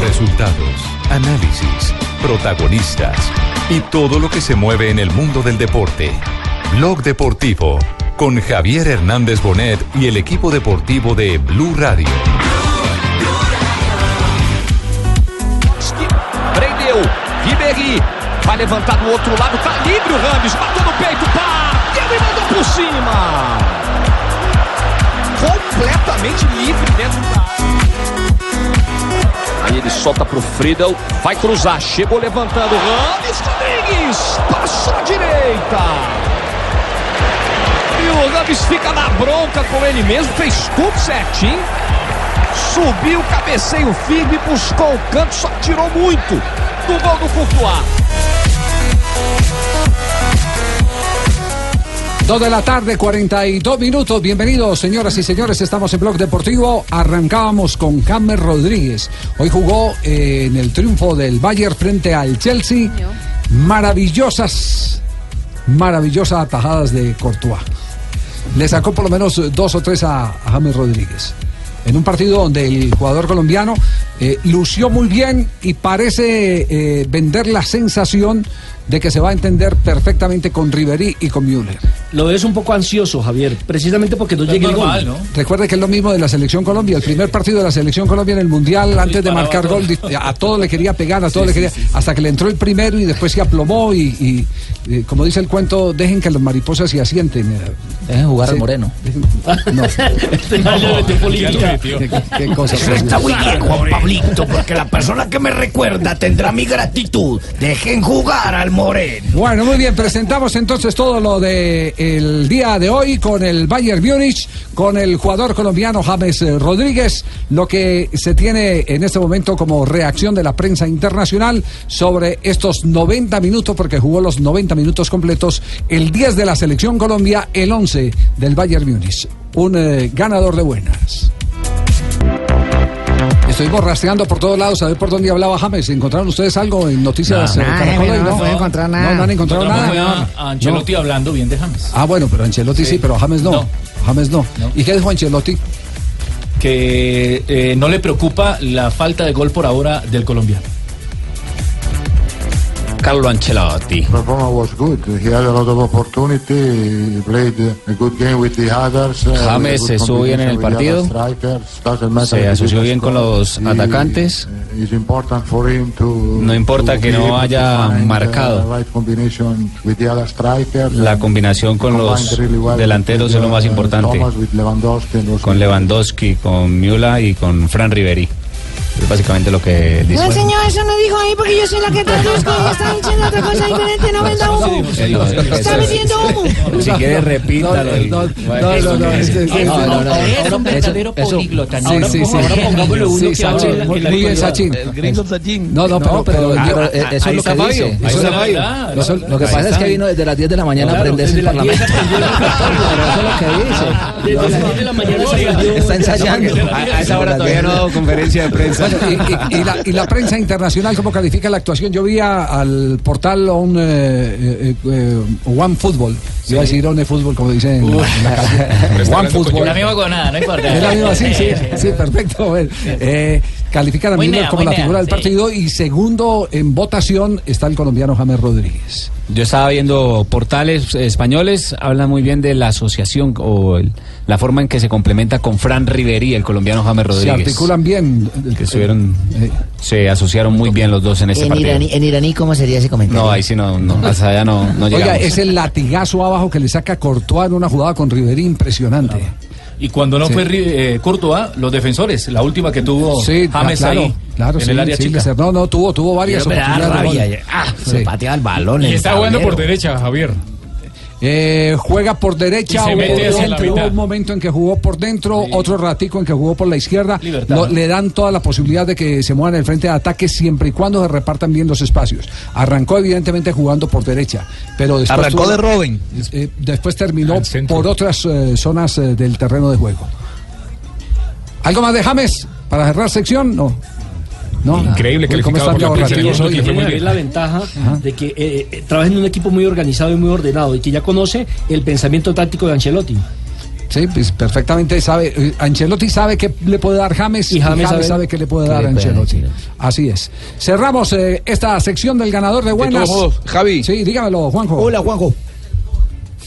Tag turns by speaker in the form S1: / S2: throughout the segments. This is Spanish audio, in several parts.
S1: Resultados, análisis, protagonistas y todo lo que se mueve en el mundo del deporte. Blog Deportivo con Javier Hernández Bonet y el equipo deportivo de Blue Radio.
S2: Prendeu. Ribéry. Vai levantar do outro lado. Tá livre o Rames. Matou no peito. Bateu e mandou por cima. Completamente livre dentro. Aí ele solta pro Friedel. Vai cruzar. Chegou levantando. Rames Rodrigues. Passou à direita. E o Rames fica na bronca com ele mesmo. Fez tudo certinho. Subiu, cabeceio firme, buscou o canto, só tirou muito do gol do Courtois.
S3: Dos de la tarde, 42 minutos. Bienvenidos, señoras y señores. Estamos en Blog Deportivo. Arrancábamos con James Rodríguez. Hoy jugó eh, en el triunfo del Bayern frente al Chelsea. Maravillosas, maravillosas atajadas de Courtois. Le sacó por lo menos dos o tres a, a James Rodríguez. En un partido donde el jugador colombiano eh, lució muy bien y parece eh, vender la sensación de que se va a entender perfectamente con Riverí y con Müller.
S4: Lo ves un poco ansioso, Javier, precisamente porque no llega el gol.
S3: Recuerde que es lo mismo de la selección Colombia. El primer partido de la selección Colombia en el Mundial, antes de marcar gol, a todo le quería pegar, a todo le quería. Hasta que le entró el primero y después se aplomó. Y, y, eh, como dice el cuento, dejen que los mariposas se asienten.
S5: Dejen jugar
S3: Sí.
S5: al Moreno.
S3: No,
S4: Este no, metió política.
S3: qué, qué cosa.
S6: Eso está muy bien, Juan Pablito, porque la persona que me recuerda tendrá mi gratitud. Dejen jugar al Moreno.
S3: Bueno, muy bien, presentamos entonces todo lo de el día de hoy con el Bayern Múnich, con el jugador colombiano James eh, Rodríguez, lo que se tiene en este momento como reacción de la prensa internacional sobre estos 90 minutos, porque jugó los 90 minutos completos, el 10 de la selección Colombia, el 11 del Bayern Múnich. Un eh, ganador de buenas. Estuvimos rastreando por todos lados a ver por dónde hablaba James. ¿Encontraron ustedes algo en noticias
S5: Nada,
S3: eh, Caracol?
S5: no, no pude encontrar nada.
S3: No, no han encontrado nada.
S7: a, a Ancelotti hablando bien de James.
S3: Ah, bueno, pero Ancelotti sí, pero James no.
S7: No.
S3: James no.
S7: No.
S3: ¿Y qué dijo Ancelotti?
S7: Que eh, no le preocupa la falta de gol por ahora del colombiano.
S5: Carlo Ancelotti.
S8: uh,
S5: James
S8: good
S5: estuvo bien en el partido. Se asoció bien con los atacantes.
S8: to-
S5: No importa que no haya
S8: uh,
S5: marcado. La combinación con los delanteros es lo más
S8: uh,
S5: importante.
S8: And also
S5: Con Lewandowski, con Miula y con Fran Riveri. Es básicamente lo que dice.
S9: No, señor, eso no dijo ahí porque yo soy la que traduzco y está diciendo otra cosa diferente, no venda humo. Está metiendo humo.
S5: Si quiere, repítalo.
S3: No, no, no, no,
S5: No, no, no.
S7: Es un verdadero políglota.
S3: Sí,
S7: Ahora
S3: sí,
S7: ponga-
S3: sí.
S7: ahora pongámosle uno
S3: Sí,
S7: que
S3: Sachin,
S7: habla
S3: muy bien. Sachin.
S4: El gringo Sachin.
S3: No, no, pero, pero,
S5: pero-
S3: yo-
S5: pero eso es lo que dice.
S3: eso es lo- eso-
S5: Lo que pasa es que vino desde las 10 de la mañana a aprenderse el
S4: desde las 10
S5: parlamento. eso es lo que dice.
S4: Desde las 10 de la mañana.
S5: Está ensayando.
S4: A- esa hora todavía no
S5: conferencia de prensa.
S3: Bueno, y, y- y la, y la prensa internacional, ¿cómo califica la actuación? Yo vi a- al portal on, eh, eh, eh, One Football, iba a decir One Football, como dicen en la, en la calle. One Football.
S7: La misma nada, no importa.
S3: Es la misma, sí, sí, sí, perfecto. Bueno, eh, califican a
S7: Muy nea,
S3: como la
S7: nea,
S3: figura del
S7: sí.
S3: partido y segundo en votación está el colombiano James Rodríguez.
S5: Yo estaba viendo portales españoles, hablan muy bien de la asociación o el- la forma en que se complementa con Fran Riveri, el colombiano James
S3: Se
S5: Rodríguez.
S3: articulan bien.
S5: Que estuvieron,
S3: Eh,
S5: se asociaron muy bien los dos en ese
S9: En
S5: partido.
S9: iraní, en iraní, ¿cómo sería ese comentario?
S5: No, ahí sí no, no, hasta allá no, no
S3: Oiga,
S5: llegamos.
S3: es el latigazo abajo que le saca Courtois en una jugada con Riverí impresionante.
S7: Y cuando no
S3: Sí.
S7: fue eh, Courtois, los defensores, la última que tuvo
S3: Sí,
S7: James
S3: ah, claro,
S7: ahí,
S3: claro,
S7: en
S3: sí,
S7: el área
S3: sí,
S7: chica.
S3: no, no, tuvo, tuvo varias oportunidades de
S6: rabia.
S3: gol.
S6: Ah,
S3: Sí.
S6: se patea el balón.
S10: Y está jugando por derecha, Javier.
S3: Eh, juega por derecha, hubo,
S7: mete hacia la
S3: hubo
S7: mitad.
S3: un momento en que jugó por dentro, otro ratico en que jugó por la izquierda.
S7: Libertad.
S3: Lo- le dan toda la posibilidad de que se muevan en el frente de ataque siempre y cuando se repartan bien los espacios. Arrancó evidentemente jugando por derecha, pero después
S6: Arrancó
S3: tuvo-
S6: de Robin.
S3: eh, después terminó por otras eh, zonas eh, del terreno de juego. ¿Algo más de James para cerrar sección? No. No.
S7: Increíble
S3: ¿Cómo
S7: calificado por
S3: de
S7: la que
S11: Tiene la ventaja de que eh, eh, trabaja en un equipo muy organizado y muy ordenado y que ya conoce el pensamiento táctico de Ancelotti.
S3: Sí, pues perfectamente sabe. eh, Ancelotti sabe que le puede dar James y
S11: Y
S3: James,
S11: James
S3: sabe,
S11: sabe
S3: que le puede
S11: que
S3: dar Ancelotti. Así es. Cerramos eh, esta sección del ganador de buenas.
S12: todos modos, Javi.
S3: Sí, dígamelo, Juanjo.
S6: Hola, Juanjo.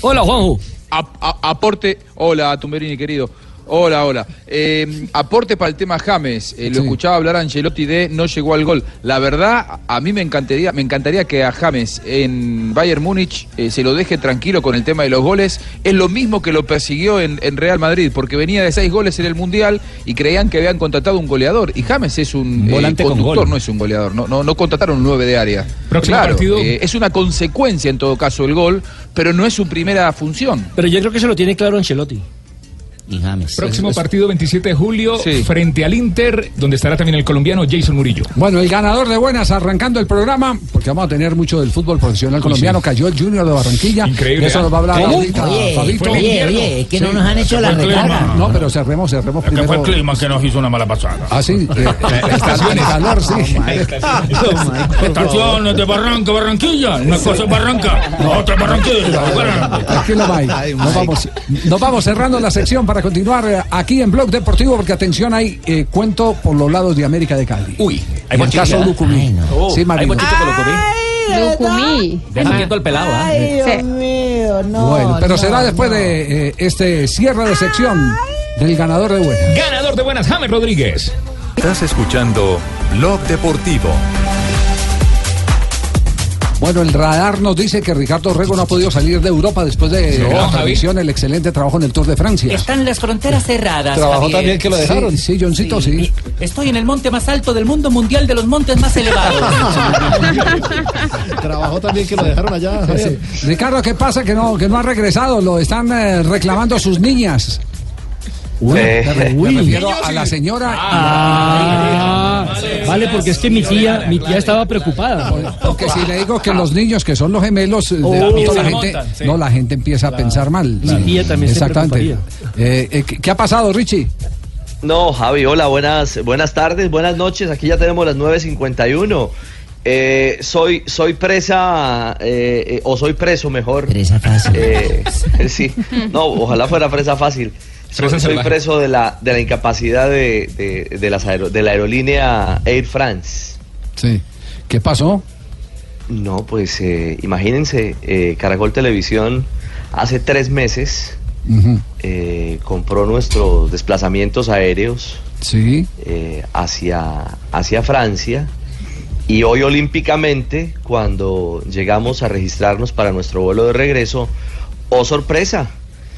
S11: Hola, Juanjo.
S12: A- aporte, hola Tumberini querido. Hola, hola. Eh, aporte para el tema James. Eh, lo
S3: Sí.
S12: escuchaba hablar a Ancelotti de no llegó al gol. La verdad, a mí me encantaría, me encantaría que a James en Bayern Múnich eh, se lo deje tranquilo con el tema de los goles. Es lo mismo que lo persiguió en, en Real Madrid, porque venía de seis goles en el Mundial y creían que habían contratado un goleador. Y James es un,
S5: volante
S12: eh,
S5: con
S12: conductor, no es un goleador. No, no, no contrataron un nueve de área.
S7: Próximo
S12: claro,
S7: partido.
S12: es una consecuencia en todo caso el gol, pero no es su primera función.
S11: Pero yo creo que se lo tiene claro Ancelotti.
S6: Y James.
S7: Próximo partido 27 de julio
S12: Sí.
S7: frente al Inter, donde estará también el colombiano Jason Murillo.
S3: Bueno, el ganador de buenas arrancando el programa, porque vamos a tener mucho del fútbol profesional colombiano. Cayó el Junior de Barranquilla.
S7: Increíble,
S3: eso
S7: ¿eh?
S3: nos va a hablar
S6: ¿Cómo?
S3: ahorita
S6: Oye,
S3: Fabito.
S6: oye, oye, es que no nos han hecho la recarga.
S3: No, pero cerremos, cerremos primero.
S13: que nos hizo una mala pasada.
S3: Ah, sí. eh, el calor, sí.
S13: Estación de Barranca, Barranquilla. Una cosa es Barranca, otra es Barranquilla.
S3: Tranquilo, Mike. Nos vamos, nos vamos cerrando la sección para continuar eh, aquí en Blog Deportivo, porque atención, hay eh, cuento por los lados de América de Cali.
S7: Uy,
S3: hay el caso Lucumí. Sí, Marino.
S14: Lucumí.
S5: Deja quieto el pelado, ¿ah?
S14: Sí.
S3: Bueno, pero será después de eh, este cierre de sección del ganador de buenas.
S7: ganador de buenas, James Rodríguez.
S1: Estás escuchando Blog Deportivo.
S3: Bueno, el radar nos dice que Ricardo Rego no ha podido salir de Europa después de
S7: No,
S3: la transmisión, el excelente trabajo en el Tour de Francia.
S15: Están las fronteras cerradas.
S3: Trabajó
S15: Javier.
S3: también que lo dejaron. Sí, sí, Johncito, sí.
S15: Estoy en el monte más alto del mundo mundial de los montes más elevados.
S6: Trabajó también que lo dejaron allá.
S3: Sí. Ricardo, ¿qué pasa que no, que no ha regresado? Lo están eh, reclamando sus niñas. Uy,
S11: Eh,
S3: me refiero a la señora.
S11: Ah, vale, porque es que mi tía, mi tía estaba preocupada.
S3: Porque si le digo que los niños que son los gemelos, eh, de
S11: Oh. Se
S3: la gente,
S11: montan, sí.
S3: no, la gente empieza a pensar mal.
S11: Mi tía también se
S3: Exactamente. Eh, eh, ¿qué, qué ha pasado, Richie?
S16: No, Javi, hola, buenas, buenas tardes, buenas noches. Aquí ya tenemos las 9.51. Eh, soy, soy presa, eh, eh, o soy preso mejor.
S6: Presa fácil.
S16: Eh, sí, no, ojalá fuera presa fácil. Soy, preso de la, de la incapacidad de, de, de las de la aerolínea Air France.
S3: Sí. ¿Qué pasó?
S16: No, pues eh, imagínense, eh, Caracol Televisión hace tres meses eh, compró nuestros desplazamientos aéreos
S3: Sí.
S16: eh, hacia, hacia Francia y hoy olímpicamente cuando llegamos a registrarnos para nuestro vuelo de regreso, oh sorpresa,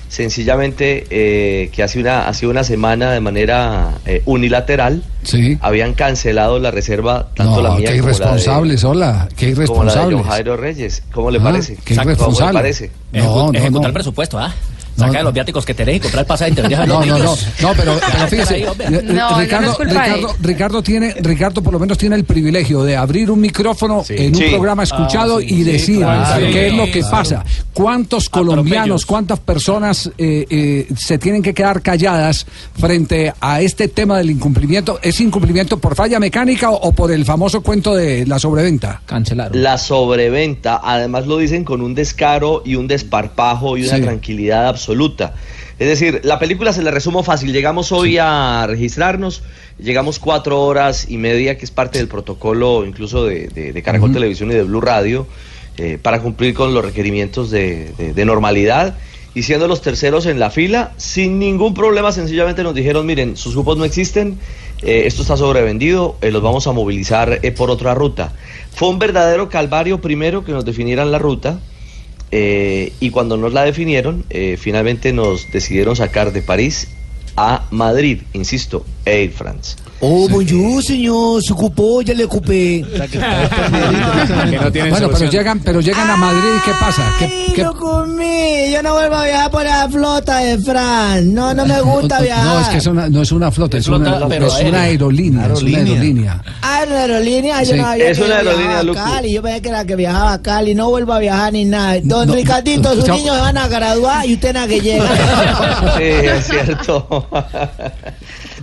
S16: sencillamente eh, que hace una, hace una semana de manera eh, unilateral
S3: Sí.
S16: habían cancelado la reserva tanto
S3: No,
S16: la mía
S3: qué
S16: como la de-
S3: irresponsables, hola. Qué
S16: como la de
S3: irresponsables.
S16: Jairo Reyes. ¿Cómo le
S3: Ah,
S16: parece?
S3: qué
S16: ¿Cómo le
S3: irresponsable.
S16: parece?
S3: No, no,
S15: Ejecutar
S3: no.
S15: el presupuesto, ¿ah? Saca
S3: No.
S15: de los viáticos que tenés y comprar el pasaje
S3: No, no, no, no, pero, pero fíjese,
S14: No,
S3: Ricardo,
S14: no
S3: Ricardo, Ricardo tiene, Ricardo por lo menos tiene el privilegio de abrir un micrófono en un
S16: Sí.
S3: programa escuchado
S11: Ah, sí,
S3: y
S11: sí,
S3: decir
S11: claro.
S3: qué es lo que
S11: claro.
S3: pasa, cuántos colombianos, cuántas personas eh, eh, se tienen que quedar calladas frente a este tema del incumplimiento. ¿Es incumplimiento por falla mecánica o, o por el famoso cuento de la sobreventa?
S5: Cancelaron.
S16: La sobreventa, además lo dicen con un descaro y un desparpajo y una
S3: Sí.
S16: tranquilidad absoluta. Es decir, la película se la resumo fácil. Llegamos hoy a registrarnos, llegamos cuatro horas y media, que es parte del protocolo incluso de, de- de Caracol Televisión y de Blue Radio, eh, para cumplir con los requerimientos de, normalidad. Y siendo los terceros en la fila, sin ningún problema, sencillamente nos dijeron, miren, sus grupos no existen, eh, esto está sobrevendido, eh, los vamos a movilizar eh, por otra ruta. Fue un verdadero calvario primero que nos definieran la ruta. Eh, y cuando nos la definieron, eh, finalmente nos decidieron sacar de París a Madrid, insisto, Air France.
S13: Oh, bonjour, señor. Se ocupó, ya le ocupé.
S3: bueno, pero llegan, pero llegan a Madrid y ¿qué pasa? ¿Qué,
S14: Ay,
S3: qué-
S14: lo comí. Yo no vuelvo a viajar por la flota de Fran. No, no me gusta viajar.
S3: No, es que es una- no es una flota, es,
S7: flota,
S3: una,
S7: pero
S3: es una aerolínea, es una aerolínea.
S14: Ah, ¿era una aerolínea. Yo
S3: Sí.
S14: no sabía
S16: Es
S14: que
S16: una
S14: viajaba
S16: aerolínea,
S14: a. Cali. Yo pensé que era que viajaba a Cali. No vuelvo a viajar ni nada. Don
S3: No,
S14: Ricardito, sus niños se van a graduar y usted nada que llega.
S16: Sí, es cierto.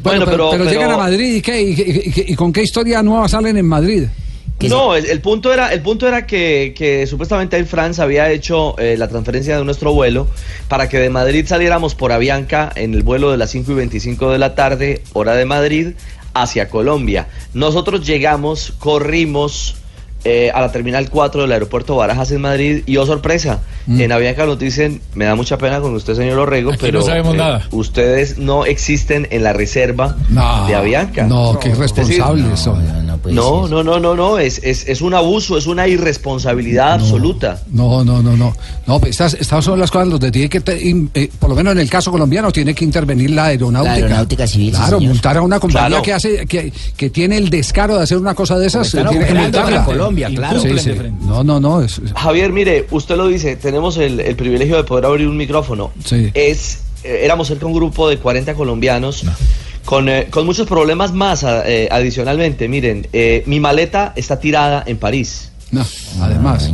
S3: Bueno, pero, pero llegan a Madrid y, qué, y, y- y- y con qué historia nueva salen en Madrid.
S16: No, el, el punto era, el punto era que, que supuestamente Air France había hecho eh, la transferencia de nuestro vuelo para que de Madrid saliéramos por Avianca en el vuelo de las 5 y 25 de la tarde, hora de Madrid, hacia Colombia. Nosotros llegamos, corrimos eh, a la terminal 4 del aeropuerto Barajas en Madrid y oh sorpresa, en Avianca nos dicen, me da mucha pena con usted señor Orrego,
S7: Aquí
S16: pero
S7: no sabemos
S16: eh,
S7: nada.
S16: ustedes no existen en la reserva
S3: No,
S16: de Avianca.
S3: no, qué irresponsables son.
S16: No, no, no, no, no, es, es, es un abuso, es una irresponsabilidad absoluta.
S3: No, no, no, no. No, pues estas, estas son las cosas donde tiene que, te- eh, por lo menos en el caso colombiano, tiene que intervenir la aeronáutica.
S6: La aeronáutica civil, sí,
S3: Claro,
S6: señor.
S3: multar a una compañía
S16: Claro.
S3: que hace, que, que tiene el descaro de hacer una cosa de esas, eh, tiene que multarla.
S13: Colombia, claro.
S3: Sí, sí. No, no, no. Es, es-
S16: Javier, mire, usted lo dice, tenemos el, el privilegio de poder abrir un micrófono.
S3: Sí.
S16: Es, eh, éramos cerca de un grupo de 40 colombianos con, eh, con muchos problemas más eh, adicionalmente. Miren, eh, mi maleta está tirada en París.
S3: no, además.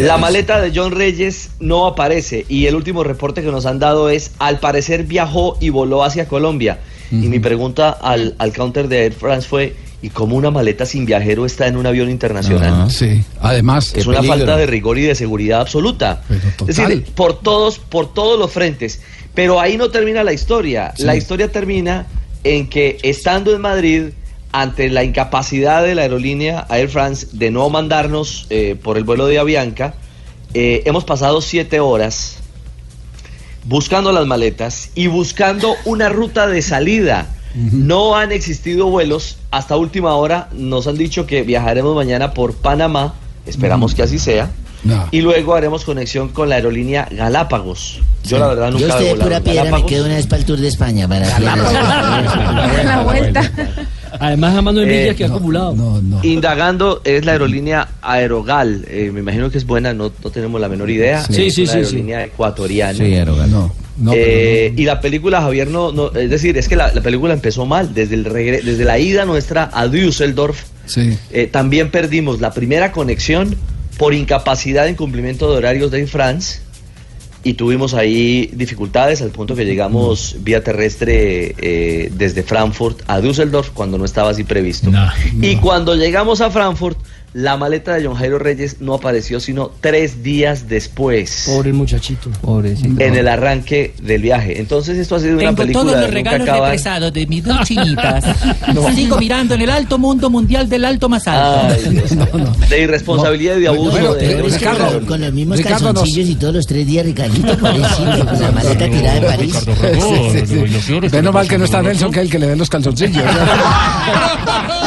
S16: La maleta de John Reyes no aparece y el último reporte que nos han dado es, al parecer viajó y voló hacia Colombia. Y mi pregunta al, al counter de Air France fue, ¿y cómo una maleta sin viajero está en un avión internacional?
S3: Sí, además.
S16: Es una falta de rigor y de seguridad absoluta. Es decir, por todos, por todos los frentes. Pero ahí no termina la historia.
S3: Sí.
S16: La historia termina en que estando en Madrid, ante la incapacidad de la aerolínea Air France de no mandarnos eh, por el vuelo de Avianca, eh, hemos pasado siete horas buscando las maletas y buscando una ruta de salida. No han existido vuelos. Hasta última hora nos han dicho que viajaremos mañana por Panamá. Esperamos que así sea.
S3: No.
S16: Y luego haremos conexión con la aerolínea Galápagos. Yo la verdad
S6: Yo
S16: nunca
S6: estoy
S16: he
S6: de pura piedra, me
S16: Galápagos.
S6: quedo una vez para el Tour de España. Para
S11: La vuelta. Además, amando envidia
S16: Eh,
S11: que ha
S16: no,
S11: acumulado.
S16: Indagando es la aerolínea Aerogal. Eh, me imagino que es buena, no, no tenemos la menor idea.
S11: Sí,
S16: es
S11: sí,
S16: una
S11: sí,
S16: aerolínea ecuatoriana.
S6: Sí, Aerogal.
S3: No, no,
S16: Eh, Y la película, Javier, no, no- es decir, es que la, la película empezó mal. Desde, el regre- desde la ida nuestra a Düsseldorf,
S3: Sí.
S16: eh, también perdimos la primera conexión por incapacidad en cumplimiento de horarios de France. Y tuvimos ahí dificultades al punto que llegamos vía terrestre eh, desde Frankfurt a Düsseldorf cuando no estaba así previsto. Y cuando llegamos a Frankfurt, la maleta de John Jairo Reyes no apareció sino tres días después.
S11: Pobre muchachito.
S6: Pobrecito.
S16: En el arranque del viaje. Entonces esto ha sido una
S15: Tengo
S16: película
S15: todos los
S16: de nunca
S15: regalos represados de mis dos chinitas. Sigo mirando en el alto mundo mundial del alto más alto.
S16: Ay, Dios mío. De irresponsabilidad y de abuso.
S3: Bueno,
S16: de-
S3: eh,
S6: Es que
S3: Ricardo,
S6: con, con los mismos
S3: Ricardo, nos-
S6: calzoncillos y todos los tres días, Ricardito, pobrecito, con la maleta tirada en París.
S3: Sí, sí, sí. Menos mal que no está Nelson, que es el que le den los calzoncillos.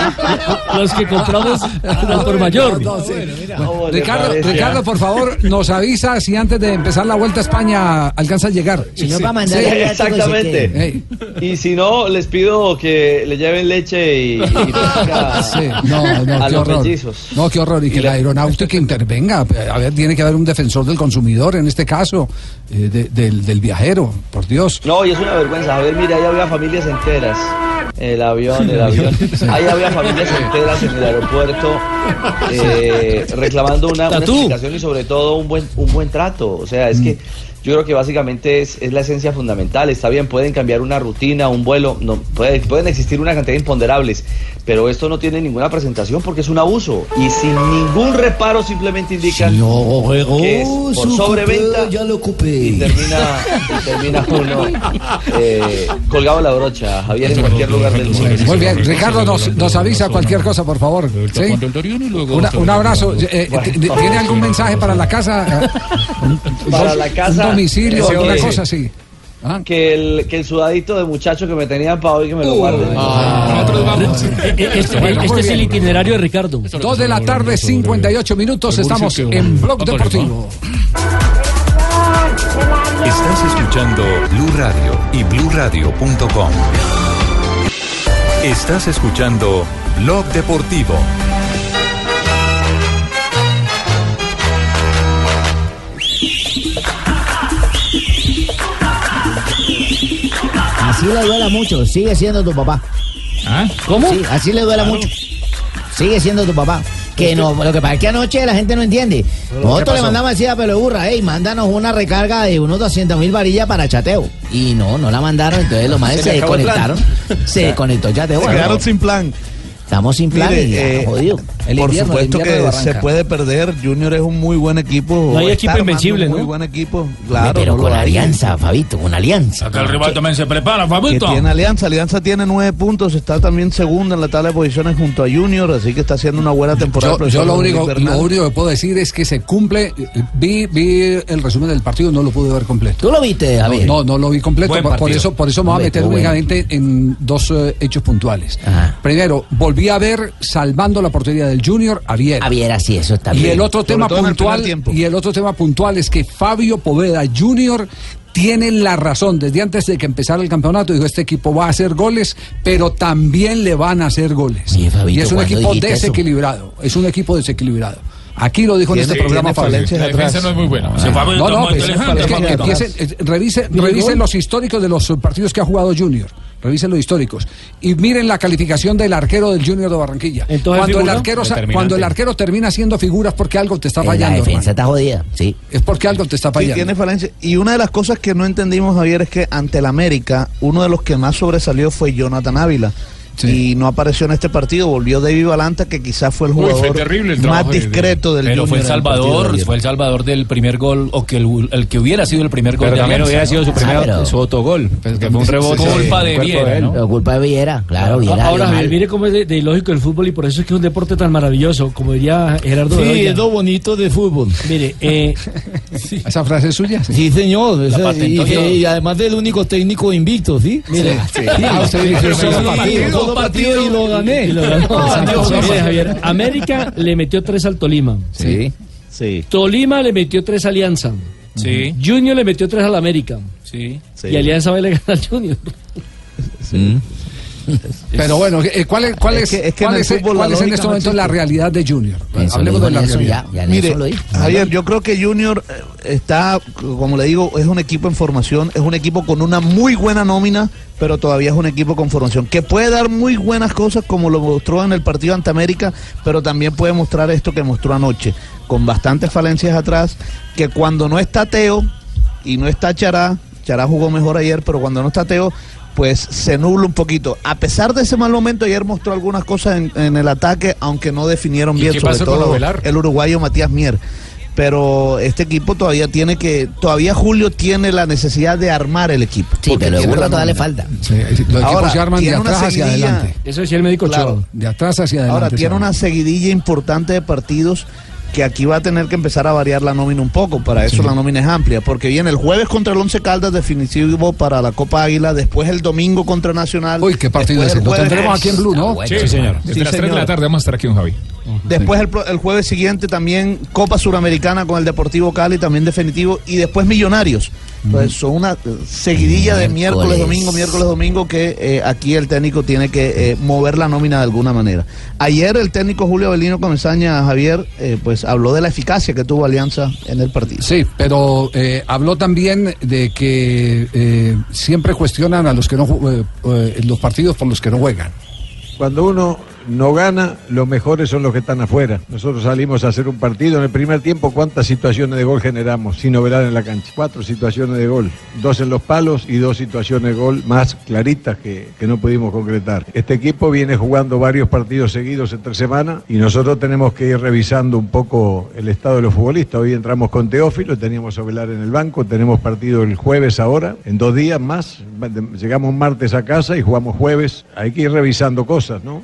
S11: Los que compramos al por mayor.
S3: No, sí.
S16: ¿Cómo le
S3: Ricardo, Ricardo, por favor, nos avisa si antes de empezar la vuelta a España alcanza a llegar.
S6: Si no,
S3: Sí.
S6: para mandar
S3: Sí.
S6: el
S16: Exactamente. Y si no, les pido que le lleven leche y, y pesca
S3: sí. No, no,
S16: a
S3: qué
S16: los
S3: horror.
S16: mellizos.
S3: No, qué horror. Y que la aeronáutica intervenga. A ver, tiene que haber un defensor del consumidor en este caso, eh, de- del, del viajero, por Dios.
S16: No, y es una vergüenza. A ver, mira, ahí había familias enteras. El avión, el avión. Ahí había familias enteras en el aeropuerto eh, reclamando una, una explicación y sobre todo un buen, un buen trato. O sea, es que yo creo que básicamente es, es la esencia fundamental. Está bien, pueden cambiar una rutina, un vuelo, no, puede- pueden existir una cantidad de imponderables, pero esto no tiene ninguna presentación porque es un abuso. Y sin ningún reparo simplemente indican que es por
S6: su
S16: sobreventa
S6: ocupé, ya lo
S16: y termina, y termina uno eh, colgado la brocha, Javier, en cualquier lugar del mundo.
S3: Muy bien, Ricardo nos, nos avisa cualquier cosa, por favor. ¿sí? Una- un abrazo. Eh, eh, ¿Tiene algún mensaje para la casa?
S16: Para la casa,
S3: domicilio, alguna cosa así. Ah.
S16: Que el, que el sudadito de muchacho que me tenían para hoy que me lo guarden.
S11: Eh, eh, Este,
S3: Bueno, muy
S11: este es el itinerario de Ricardo.
S3: Dos de la tarde, 58 minutos. Estamos en Blog Deportivo.
S1: Estás escuchando Blue Radio y bluradio.com. Estás escuchando Blog Deportivo.
S6: Así le duela mucho, sigue siendo tu papá.
S4: ¿Ah?
S6: ¿Cómo? Sí, así le duela mucho. Sigue siendo tu papá. Que no, lo que pasa es que anoche la gente no entiende.
S4: ¿qué
S6: Nosotros le mandamos así a Pelo Burra, hey, mándanos una recarga de unos 200 mil varillas para chateo. Y no, no la mandaron, entonces los madres
S16: Se
S6: desconectaron. Se desconectó chateo.
S16: Se
S6: bueno,
S16: quedaron sin plan.
S6: Estamos sin plan
S16: Mire,
S6: y ya,
S16: eh,
S6: jodido.
S16: por supuesto que se puede perder. Junior es un muy buen equipo.
S4: No hay equipo invencible,
S16: un Muy
S4: ¿no?
S16: buen equipo. Claro,
S6: pero
S16: no
S6: con
S16: hay.
S6: alianza, Fabito, con alianza.
S17: Acá el rival también se prepara,
S16: Que
S17: Fabito.
S16: tiene alianza. Alianza tiene nueve puntos. Está también segunda en la tabla de posiciones junto a Junior. Así que está haciendo una buena temporada.
S3: Yo,
S16: el
S3: lo, único, lo único que puedo decir es que se cumple. Vi, vi el resumen del partido, no lo pude ver completo.
S6: ¿Tú lo viste,
S3: No,
S6: Javier?
S3: no, no lo vi completo. Por, eso, por eso me voy a meter únicamente en dos eh, hechos puntuales. Primero, volví a ver salvando la portería del Junior a Viera.
S6: A Viera, sí, eso está
S3: Y
S6: bien.
S3: el otro
S6: Sobre
S3: tema
S6: el
S3: puntual y el otro tema puntual es que Fabio Poveda Jr. tiene la razón desde antes de que empezara el campeonato dijo este equipo va a hacer goles pero también le van a hacer goles y
S6: Fabito,
S3: es un
S6: ¿cuándo
S3: equipo
S6: eso?
S3: desequilibrado es un equipo desequilibrado aquí lo dijo en este programa Fabio.
S16: La defensa atrás. no es muy buena.
S17: Ese Fabio
S3: no no pues, empiecen, eh, revise- los históricos de los partidos que ha jugado Junior Revisen los históricos y miren la calificación del arquero del Junior de Barranquilla.
S6: Entonces,
S3: Cuando el, arquero, cuando el arquero termina haciendo figuras porque algo te está
S6: En la
S3: fallando.
S6: defensa
S3: hermano.
S6: está jodida, sí.
S3: Es porque algo te está
S16: Sí,
S3: fallando.
S16: tiene falencia. Y una de las cosas que no entendimos, Javier, es que ante el América, uno de los que más sobresalió fue Jonathan Ávila. Y no apareció en este partido, volvió David Balanta, que quizás fue el
S7: Uy,
S16: jugador
S7: fue terrible el
S16: más discreto del
S7: Pero fue el salvador, fue el salvador del primer gol, o que el, el que hubiera sido el primer gol
S5: Pero
S7: de
S5: también
S7: Alianza,
S5: hubiera
S7: ¿no?
S5: sido su primer
S7: Ah, pero-
S5: su autogol, que fue un rebote.
S7: Culpa de Viera. ¿no?
S6: Culpa de Viera, claro, Viera.
S4: Ahora, mire cómo es de, de ilógico el fútbol y por eso es que es un deporte tan maravilloso, como diría Gerardo
S2: Sí,
S4: Bedoya.
S2: es lo bonito de fútbol.
S4: Mire, eh,
S3: ¿Esa frase es suya?
S2: Sí, señor. Esa- y, además del único técnico invicto, ¿sí?
S4: Mire,
S2: sí. Solo partido, y lo gané.
S4: Y lo ganó.
S2: Dios
S4: Mire,
S2: mío.
S4: Javier, América le metió tres al Tolima.
S2: Sí.
S16: Sí.
S4: Tolima le metió tres a Alianza.
S7: Sí.
S4: Junior le metió tres al América.
S7: Sí.
S4: Y Alianza va a le ganar al Junior.
S3: Pero bueno, eh, ¿cuál es, cuál
S16: Es
S3: es,
S16: que- es que
S3: cuál
S16: en el
S3: cuál es este
S16: no
S3: momento la realidad de Junior?
S16: Eso
S3: Hablemos de la realidad.
S16: Mire, Javier, yo creo que Junior eh, está, como le digo, es un equipo en formación, es un equipo con una muy buena nómina, pero todavía es un equipo con formación, que puede dar muy buenas cosas como lo mostró en el partido ante América, pero también puede mostrar esto que mostró anoche, con bastantes falencias atrás, que cuando no está Teo y no está Chará, Chará jugó mejor ayer, pero cuando no está Teo, pues se nubla un poquito. A pesar de ese mal momento, ayer mostró algunas cosas en, en el ataque, aunque no definieron
S7: ¿Y
S16: bien, sobre todo el uruguayo Matías Mier. Pero este equipo todavía tiene que, todavía Julio tiene la necesidad de armar el equipo.
S6: Sí,
S16: Porque
S6: pero todavía le falta.
S3: Sí, los equipos
S16: Ahora,
S3: se arman de atrás hacia adelante.
S4: Eso decía el médico
S16: Claro.
S3: De atrás hacia adelante.
S16: Ahora tiene una seguidilla importante de partidos que aquí va a tener que empezar a variar la nómina un poco. Para eso la nómina es amplia, porque viene el jueves contra el Once Caldas definitivo para la Copa Águila, después el domingo contra Nacional.
S3: Uy, qué partido ese.
S16: el
S3: Lo tendremos aquí en Blue, ¿no?
S7: Sí, señor. Desde
S16: Sí,
S7: las 3 de la
S16: señor.
S7: tarde vamos a estar aquí con Javi.
S16: Después el, jueves siguiente también Copa Suramericana con el Deportivo Cali, también definitivo, y después Millonarios. Entonces son una seguidilla de miércoles, domingo, miércoles, domingo que eh, aquí el técnico tiene que eh, mover la nómina de alguna manera. Ayer el técnico Julio Avelino Comesaña, Javier, eh, pues habló de la eficacia que tuvo Alianza en el partido.
S3: Sí, pero eh, habló también de que eh, siempre cuestionan a los que no eh, eh, los partidos por los que no juegan.
S18: Cuando uno no gana, los mejores son los que están afuera. Nosotros salimos a hacer un partido. En el primer tiempo, ¿cuántas situaciones de gol generamos sin novedad en la cancha? Cuatro situaciones de gol. Dos en los palos y dos situaciones de gol más claritas que, no pudimos concretar. Este equipo viene jugando varios partidos seguidos entre semana y nosotros tenemos que ir revisando un poco el estado de los futbolistas. Hoy entramos con Teófilo, teníamos a Ovelar en el banco, tenemos partido el jueves ahora, en dos días más. Llegamos martes a casa y jugamos jueves. Hay que ir revisando cosas, ¿no?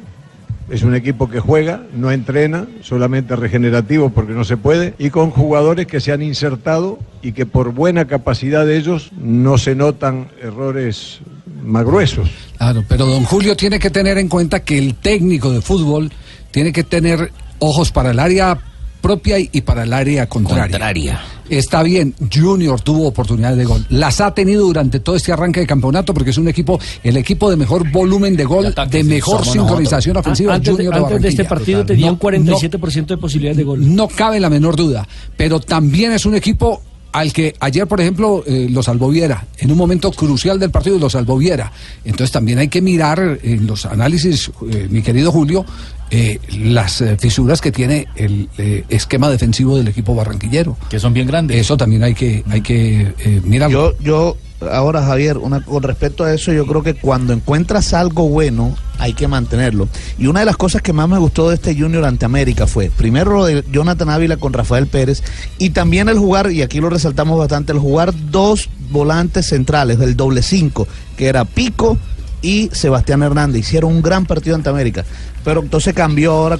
S18: Es un equipo que juega, no entrena, solamente regenerativo porque no se puede, y con jugadores que se han insertado y que por buena capacidad de ellos no se notan errores más gruesos.
S3: Claro, pero don Julio tiene que tener en cuenta que el técnico de fútbol tiene que tener ojos para el área propia y para el área contraria.
S6: Contraria.
S3: Está bien, Junior tuvo oportunidades de gol. Las ha tenido durante todo este arranque de campeonato porque es un equipo, el equipo de mejor volumen de gol, de mejor sincronización
S11: nosotros.
S3: ofensiva.
S11: Antes de-
S3: Junior de
S11: antes de este partido tenía un
S3: No,
S11: 47% de posibilidades de gol.
S3: no cabe la menor duda. Pero también es un equipo al que ayer, por ejemplo, eh, lo salvó Viera. En un momento crucial del partido lo salvó Viera. Entonces también hay que mirar en los análisis, eh, mi querido Julio, eh, las eh, fisuras que tiene el eh, esquema defensivo del equipo barranquillero.
S7: Que son bien grandes.
S3: Eso también hay que, hay que eh, mirarlo.
S17: Yo, yo, ahora Javier, una, con respecto a eso, yo creo que cuando encuentras algo bueno, hay que mantenerlo. Y una de las cosas que más me gustó de este Junior ante América fue, primero lo de Jonathan Ávila con Rafael Pérez, y también el jugar, y aquí lo resaltamos bastante, el jugar dos volantes centrales, del doble cinco, que era Pico y Sebastián Hernández. Hicieron un gran partido ante América. Pero entonces cambió ahora,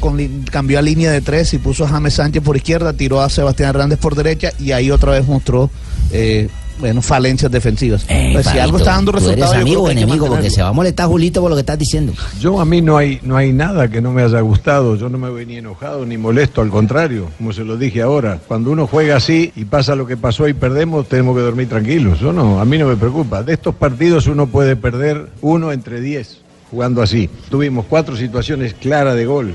S17: cambió a línea de tres y puso a James Sánchez por izquierda, tiró a Sebastián Hernández por derecha y ahí otra vez mostró, eh, bueno, falencias defensivas.
S6: Eh,
S17: Pues si algo está dando
S6: ¿tú eres
S17: resultados,
S6: amigo o enemigo? Porque se va a molestar Julito por lo que estás diciendo.
S18: Yo a mí no hay, no hay nada que no me haya gustado, yo no me voy ni enojado ni molesto, al contrario, como se lo dije ahora, cuando uno juega así y pasa lo que pasó y perdemos, tenemos que dormir tranquilos, yo no, a mí no me preocupa, de estos partidos uno puede perder uno entre diez jugando así. Tuvimos cuatro situaciones claras de gol.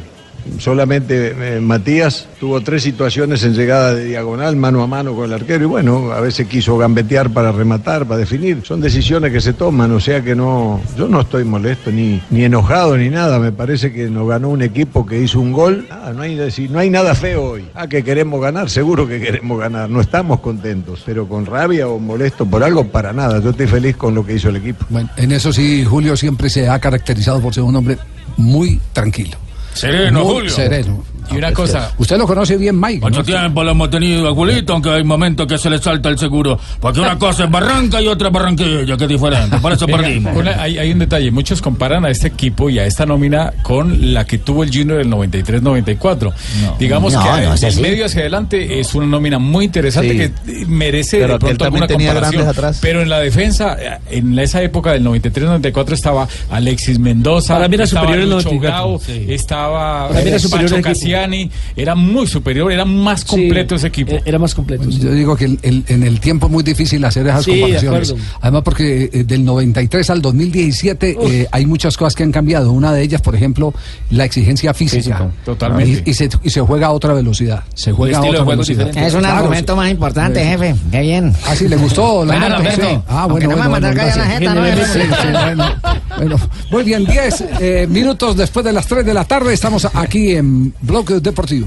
S18: Solamente eh, Matías tuvo tres situaciones en llegada de diagonal, mano a mano con el arquero, y bueno, a veces quiso gambetear para rematar, para definir. Son decisiones que se toman, o sea que no, yo no estoy molesto ni, ni enojado ni nada. Me parece que nos ganó un equipo que hizo un gol. Ah, no, hay, no hay nada feo hoy. Ah, que queremos ganar, seguro que queremos ganar. No estamos contentos, pero con rabia o molesto por algo, para nada. Yo estoy feliz con lo que hizo el equipo.
S3: Bueno, en eso sí, Julio siempre se ha caracterizado por ser un hombre muy tranquilo.
S19: Sereno,
S3: Muy
S19: Julio.
S3: Sereno.
S19: Y una cosa.
S3: Usted lo conoce bien, Mike.
S19: Mucho
S3: ¿no?
S19: tiempo lo hemos tenido a Julito, aunque hay momentos que se le salta el seguro. Porque una cosa es Barranca y otra es Barranquilla, que es diferente. Por eso
S7: Venga,
S19: perdimos.
S7: una- hay, hay un detalle. Muchos comparan a este equipo y a esta nómina con la que tuvo el Junior del 93-94. Digamos
S6: No,
S7: que
S6: no así.
S7: medio hacia adelante es una nómina muy interesante
S17: Sí.
S7: que merece
S17: Pero
S7: de pronto alguna
S17: tenía
S7: comparación.
S17: grandes atrás.
S7: Pero en la defensa, eh, en esa época del 93-94 estaba Alexis Mendoza,
S11: Para mí era superior el
S7: Lucho
S11: 94.
S7: Grau,
S11: Sí.
S7: estaba
S11: Para mí era
S7: eh,
S11: superior
S7: Pacho era muy superior, era más completo ese equipo.
S11: Era más completo.
S3: Yo digo que el- el- en el tiempo es muy difícil hacer esas
S11: Sí,
S3: comparaciones. Además, porque eh, del 93 al 2017 eh, hay muchas cosas que han cambiado. Una de ellas, por ejemplo, la exigencia física.
S7: Físico, totalmente.
S3: Y, y se, y se juega a otra velocidad. Se juega a
S7: estilo de
S3: otra velocidad.
S7: diferente.
S6: Es un
S3: Claro,
S6: argumento
S3: sí.
S6: más importante, jefe. Qué bien.
S3: Ah, sí, le gustó la
S6: Claro,
S3: sí. Ah, bueno,
S6: no me
S3: bueno, bueno,
S6: la jeta, no,
S3: Sí, sí, bueno, bueno. Muy bien, 10 eh, minutos después de las 3 de la tarde estamos aquí en Bloque Deportivo.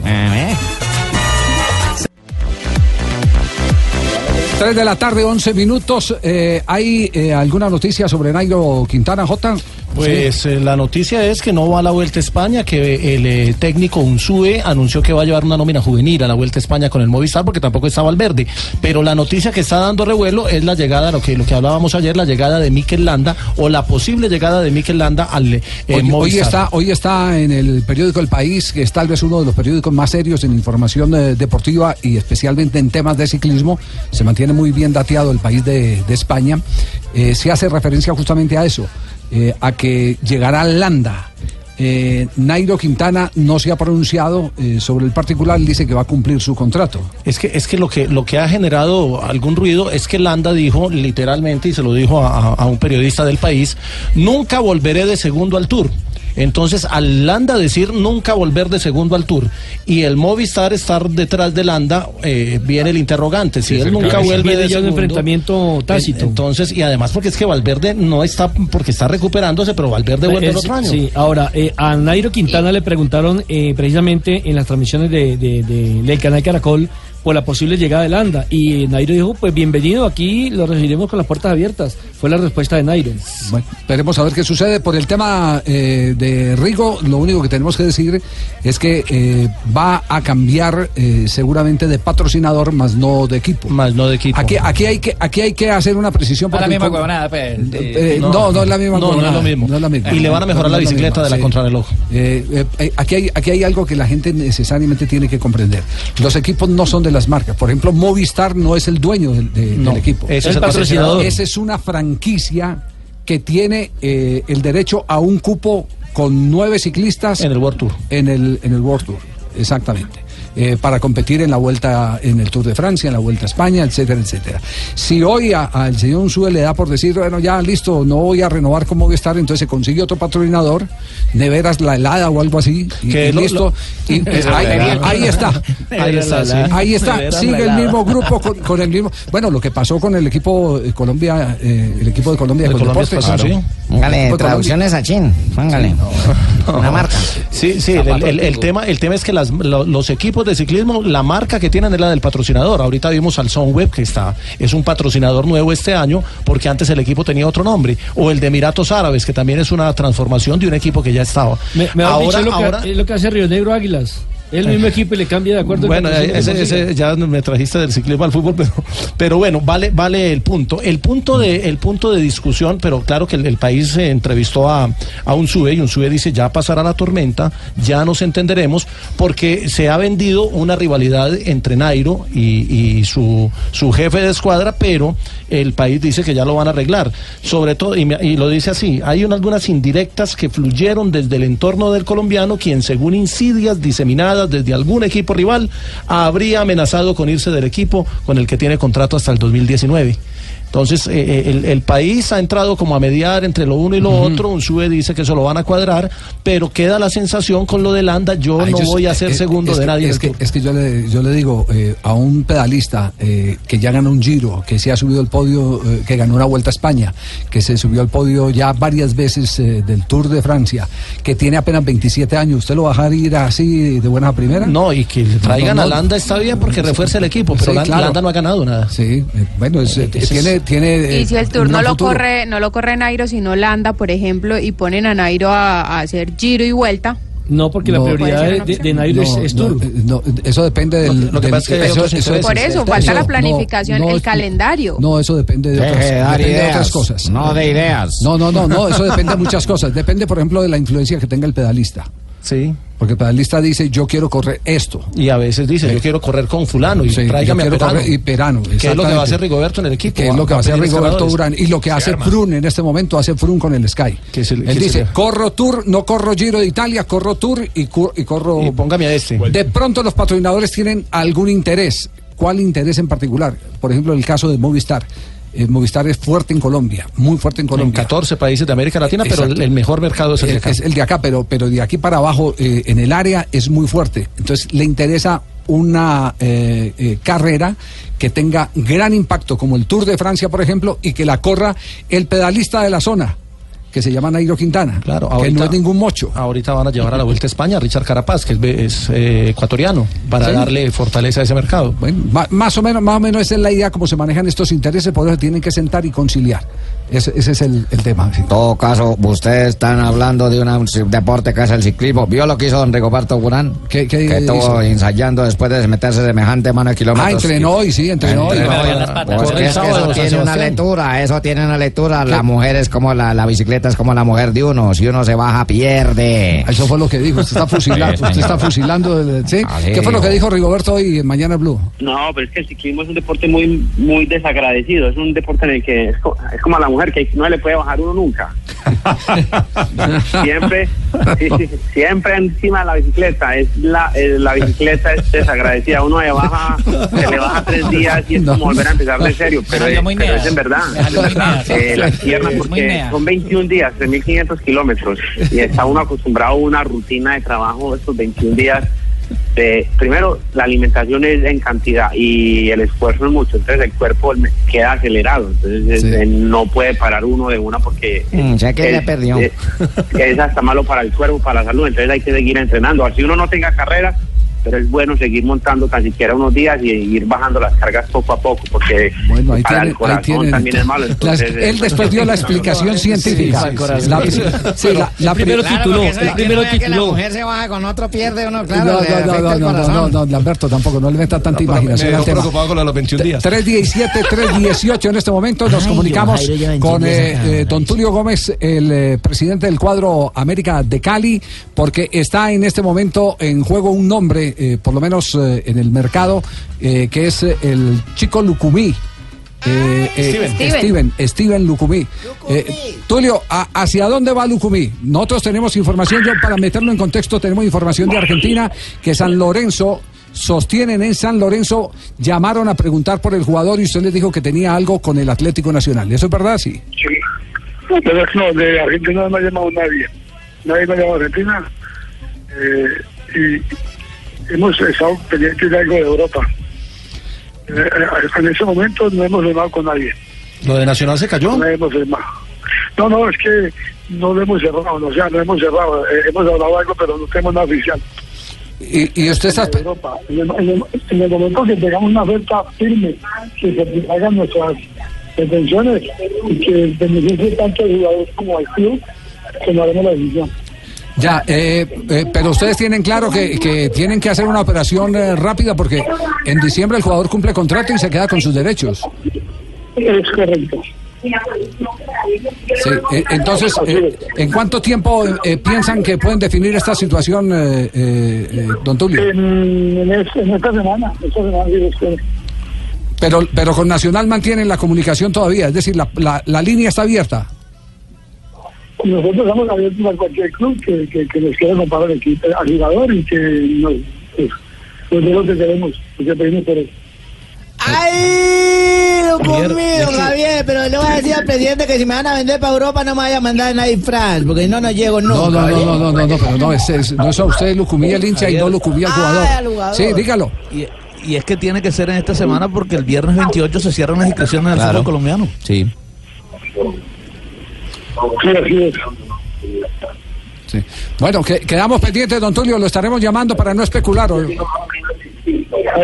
S3: 3 de la tarde, 11 minutos. Eh, ¿Hay eh, alguna noticia sobre Nairo Quintana, J?
S11: Pues eh, la noticia es que no va a la Vuelta a España, que el eh, técnico Unsue anunció que va a llevar una nómina juvenil a la Vuelta a España con el Movistar porque tampoco está Valverde. Pero la noticia que está dando revuelo es la llegada, lo que, lo que hablábamos ayer, la llegada de Mikel Landa o la posible llegada de Mikel Landa al eh,
S3: Hoy, hoy
S11: Movistar.
S3: está, hoy está en el periódico El País, que es tal vez uno de los periódicos más serios en información eh, deportiva y especialmente en temas de ciclismo. Se mantiene muy bien dateado el país de, de España. Eh, se hace referencia justamente a eso, eh, a que llegará Landa. Eh, Nairo Quintana no se ha pronunciado eh, sobre el particular, dice que va a cumplir su contrato.
S11: Es que, es que lo que lo que ha generado algún ruido es que Landa dijo literalmente, y se lo dijo a un periodista del país, nunca volveré de segundo al tour. Entonces, al Landa decir nunca volver de segundo al tour y el Movistar estar detrás de Landa, eh, viene el interrogante. Si
S7: Sí,
S11: él nunca vuelve
S7: Viene
S11: de
S7: ya un
S11: segundo,
S7: enfrentamiento
S11: tácito. Entonces, y además porque es que Valverde no está, porque está recuperándose, pero Valverde vuelve el
S4: Es-
S11: otro año.
S4: Sí, ahora, eh, a Nairo Quintana le preguntaron eh, precisamente en las transmisiones de, de- de- del canal Caracol por la posible llegada de Landa. Y Nairo dijo, pues bienvenido, aquí lo recibiremos con las puertas abiertas. Fue la respuesta de Nairo.
S3: Bueno, esperemos a ver qué sucede. Por el tema eh, de Rigo, lo único que tenemos que decir es que eh, va a cambiar eh, seguramente de patrocinador, más no de equipo.
S11: Más no de equipo.
S3: Aquí, aquí, hay, que, aquí hay que hacer una precisión.
S15: Para la misma huevonada, pues.
S3: Eh, no, no, es la misma
S11: No, no es lo mismo.
S3: no es la misma.
S11: Y le van a mejorar
S3: No
S11: la bicicleta de la
S3: sí.
S11: contrarreloj.
S3: Eh, eh, eh, aquí, hay, aquí hay algo que la gente necesariamente tiene que comprender. Los equipos no son de las marcas. Por ejemplo, Movistar no es el dueño del, de-
S11: No,
S3: del equipo.
S11: es el patrocinador.
S3: Esa es una franquicia que tiene eh, el derecho a un cupo con nueve ciclistas
S11: en el World Tour.
S3: En el, en el World Tour, exactamente. Eh, para competir en la vuelta, en el Tour de Francia, en la vuelta a España, etcétera, etcétera. Si hoy a- al señor Unsue le da por decir, bueno, ya listo, no voy a renovar con Movistar, entonces se consigue otro patrocinador, neveras la helada o algo así, y,
S11: Que
S3: y
S11: lo-
S3: listo.
S11: lo-
S3: y-
S11: Eso
S3: ahí,
S11: es.
S3: ahí está.
S11: Ahí está, sí.
S3: Ahí está, sigue el mismo grupo con, con el mismo. Bueno, lo que pasó con el equipo de Colombia, eh, el equipo de Colombia
S11: De
S3: con
S11: Colombia
S3: Deportes.
S11: Sí.
S6: Póngale traducciones a Chin. Póngale. Una marca.
S11: Sí, sí, el, el- el tema, el tema es que las- lo- los equipos de ciclismo, la marca que tienen es la del patrocinador. Ahorita vimos al Sunweb, que está, es un patrocinador nuevo este año, porque antes el equipo tenía otro nombre. O el de Emiratos Árabes, que también es una transformación de un equipo que ya estaba.
S4: Me, me
S11: ahora,
S4: dicho, lo
S11: ahora-
S4: que, lo que hace Río Negro Águilas. El mismo equipo y le cambia de acuerdo
S11: Bueno, ese, ese ya me trajiste del ciclismo al fútbol, pero, pero bueno, vale, vale el punto. El punto de, el punto de discusión, pero claro que el, el país se entrevistó a, a un SUBE y un SUBE dice ya pasará la tormenta, ya nos entenderemos, porque se ha vendido una rivalidad entre Nairo y, y su, su jefe de escuadra, pero el país dice que ya lo van a arreglar. Sobre todo, y, me- y lo dice así, hay un- algunas indirectas que fluyeron desde el entorno del colombiano, quien según insidias diseminadas desde algún equipo rival, habría amenazado con irse del equipo con el que tiene contrato hasta el 2019. Entonces, eh, eh, el, el país ha entrado como a mediar entre lo uno y lo otro. Un SUBE dice que eso lo van a cuadrar, pero queda la sensación con lo de Landa. Yo
S3: Ay,
S11: no
S3: yo-
S11: voy a ser
S3: eh,
S11: segundo de
S3: que-
S11: nadie.
S3: Es que, es que yo le, yo le digo eh, a un pedalista eh, que ya ganó un giro, que se ha subido al podio, que ganó una vuelta a España, que se subió al podio ya varias veces del Tour de Francia, que tiene apenas 27 años, ¿usted lo va a dejar ir así de buena a primera?
S11: No, y que traigan
S3: No,
S11: a. Landa está bien porque refuerza el equipo, pero
S3: Sí, claro.
S11: Landa no ha ganado nada.
S3: Sí, bueno, es, eh, tiene, tiene. eh,
S20: Y si el tour
S3: un
S20: no
S3: gran
S20: lo
S3: futuro.
S20: corre, no lo corre Nairo, sino Landa, por ejemplo, y ponen a Nairo a, a hacer giro y vuelta.
S4: No, porque la prioridad de, Nairo es,
S3: No,
S4: es
S3: no, eh, no, eso depende del.
S11: Lo que
S3: del-
S11: pasa es que hay otros intereses.
S20: Por eso, falta la planificación, el calendario.
S3: No, eso depende de otras, depende de
S6: ideas,
S3: otras cosas.
S6: no de ideas.
S3: No, no, no, no, eso depende de muchas cosas. Depende, por ejemplo, de la influencia que tenga el pedalista.
S11: Sí.
S3: Porque el pedalista dice, yo quiero correr esto.
S11: Y a veces dice, yo quiero correr con fulano y
S3: Sí,
S11: tráigame a Perano.
S3: correr- y Perano,
S11: ¿Qué es lo que va a hacer Rigoberto en el equipo?
S3: Que es lo que va a hacer Rigoberto
S11: escaladores.
S3: Urán. Y lo que hace Prun en este momento, hace Prun con el Sky. Él dice, corro Tour, no corro Giro de Italia, corro Tour y, y corro...
S11: Y póngame a este.
S3: De pronto los patrocinadores tienen algún interés. ¿Cuál interés en particular? Por ejemplo, el caso de Movistar. Eh, Movistar es fuerte en Colombia, muy fuerte en
S11: En
S3: Colombia.
S11: 14 países de América Latina, pero el, mejor mercado es el de acá.
S3: Es el de acá, pero, pero de aquí para abajo, eh, en el área, es muy fuerte. Entonces, le interesa una eh, eh, carrera que tenga gran impacto, como el Tour de Francia, por ejemplo, y que la corra el pedalista de la zona, que se llama Nairo Quintana,
S11: Claro,
S3: que
S11: ahorita-
S3: no es ningún mocho.
S11: Ahorita van a llevar a la Vuelta a España a Richard Carapaz, que es, es, eh, ecuatoriano, para
S3: Sí.
S11: darle fortaleza a ese mercado.
S3: Bueno, más o menos, más o menos esa es la idea como se manejan estos intereses, por eso tienen que sentar y conciliar. Ese, ese es el, el tema. sí.
S6: En todo caso, ustedes están hablando de una- un deporte que es el ciclismo. ¿Vio lo que hizo don Rigoberto Urán?
S3: ¿Qué, qué
S6: que estuvo
S3: hizo?
S6: ensayando después de meterse semejante mano de kilómetros.
S3: Ah, entrenó y sí, entrenó. y-
S6: Entrenó,
S15: las patas.
S6: Pues es que eso tiene una lectura, eso tiene una lectura. La mujer es como la, la bicicleta es como la mujer de uno. Si uno se baja, pierde.
S3: Eso fue lo que dijo. Usted está fusilando. usted está fusilando. el- ¿sí?
S6: Así
S3: ¿Qué fue lo que
S6: dijo.
S3: Rigoberto hoy en Mañana Blue?
S21: No, pero es que el ciclismo es un deporte muy muy desagradecido. Es un deporte en el que es, co- es como a la mujer, que no le puede bajar uno nunca. siempre, siempre encima de la bicicleta. Es la, eh, la bicicleta es desagradecida. Uno le baja, se le baja tres días y es
S3: No.
S21: como volver a empezar de serio. Pero, es-
S15: muy
S21: pero
S15: nea.
S21: es en verdad. Eh, las piernas, porque son 21 días, 3.500 kilómetros. Y está uno acostumbrado a una rutina de trabajo estos 21 días. De- primero, la alimentación es en cantidad y el esfuerzo es mucho. Entonces, el cuerpo queda acelerado. Entonces,
S3: Sí.
S21: eh, no puede parar uno de una porque.
S6: Mm, ya que ya
S21: es-
S6: perdió.
S21: Es, es hasta malo para el cuerpo, para la salud. Entonces, hay que seguir entrenando. Así uno no tenga carrera, pero es bueno seguir montando tan siquiera unos días y ir bajando las cargas poco a poco porque
S3: Bueno, ahí
S21: para
S3: tienen,
S21: el corazón
S3: ahí tienen.
S21: también es malo.
S3: Las-
S21: Entonces,
S3: él
S21: eh,
S3: después dio la explicación científica.
S11: sí, sí,
S3: La-
S4: primero tituló, el primero
S6: no que la
S4: tituló.
S6: mujer se baja con otro, pierde uno,
S3: No,
S6: claro.
S3: no, no, no, no, no, no, no, Lamberto, tampoco, no le meta tanta imaginación al tema.
S11: preocupado con los 21 días.
S3: 317, 318 en este momento nos
S6: Ay,
S3: comunicamos con eh, eh, don Tulio Gómez, el eh, presidente del cuadro América de Cali, porque está en este momento en juego un nombre, eh, por lo menos eh, en el mercado, eh, que es eh, el chico Lucumí. Eh, eh,
S11: Steven.
S3: Steven, Steven Lucumí. Eh, Tulio, ¿a- ¿hacia dónde va Lucumí? Nosotros tenemos información, yo para meterlo en contexto, tenemos información de Argentina, que San Lorenzo sostienen en San Lorenzo, llamaron a preguntar por el jugador y usted les dijo que tenía algo con el Atlético Nacional. ¿Eso es verdad? Sí.
S22: Sí. No, pero es que no, de Argentina no me ha llamado nadie. Nadie me ha llamado a Argentina. Eh, y hemos estado pendientes de algo de Europa. Eh, en ese momento no hemos firmado con nadie.
S11: ¿Lo de Nacional se cayó?
S22: No hemos firmado. No, no, es que no lo hemos cerrado, o sea, no hemos cerrado. Eh, hemos hablado algo, pero no tenemos nada oficial.
S3: Y, y usted está...
S22: En Europa. En el, en el- en el momento que tengamos una oferta firme, que se hagan nuestras intenciones y que beneficie tanto al jugador como al club, tomaremos la decisión.
S3: Ya, eh, eh, pero ustedes tienen claro que, que tienen que hacer una operación eh, rápida porque en diciembre el jugador cumple contrato y se queda con sus derechos.
S22: Es correcto.
S3: Sí, eh, entonces, ¿en cuánto tiempo piensan que pueden definir esta situación, eh, eh, eh, don Tulio?
S22: En, en es- en esta semana, esta semana sí, Dios quiere.
S3: Pero, pero con Nacional mantienen la comunicación todavía, es decir, la, la, la línea está abierta.
S22: Nosotros estamos abiertos a cualquier club que, que, que nos quiera comprar al equipo, al jugador y que nos, pues, nos dé lo que queremos, lo que pedimos por él.
S6: ¡Ay! Lo
S22: Javier,
S6: conmigo,
S22: es que-
S6: Javier, pero le voy a decir al presidente que si me van a vender para Europa no me vaya a mandar en Air France, porque no nos llego nunca.
S3: No, no, no, no, no, no, no, pero no, es, es- no es a usted Lucumía el hincha y no Lucumía el
S6: Ay, al
S3: jugador.
S6: jugador.
S3: Sí, dígalo.
S17: Y, y es que tiene que ser en esta semana porque el viernes 28 se cierran las inscripciones del
S11: Claro.
S17: fútbol colombiano.
S11: Sí.
S22: Sí.
S3: Bueno, que, quedamos pendientes, don Tulio, lo estaremos llamando para no especular. o-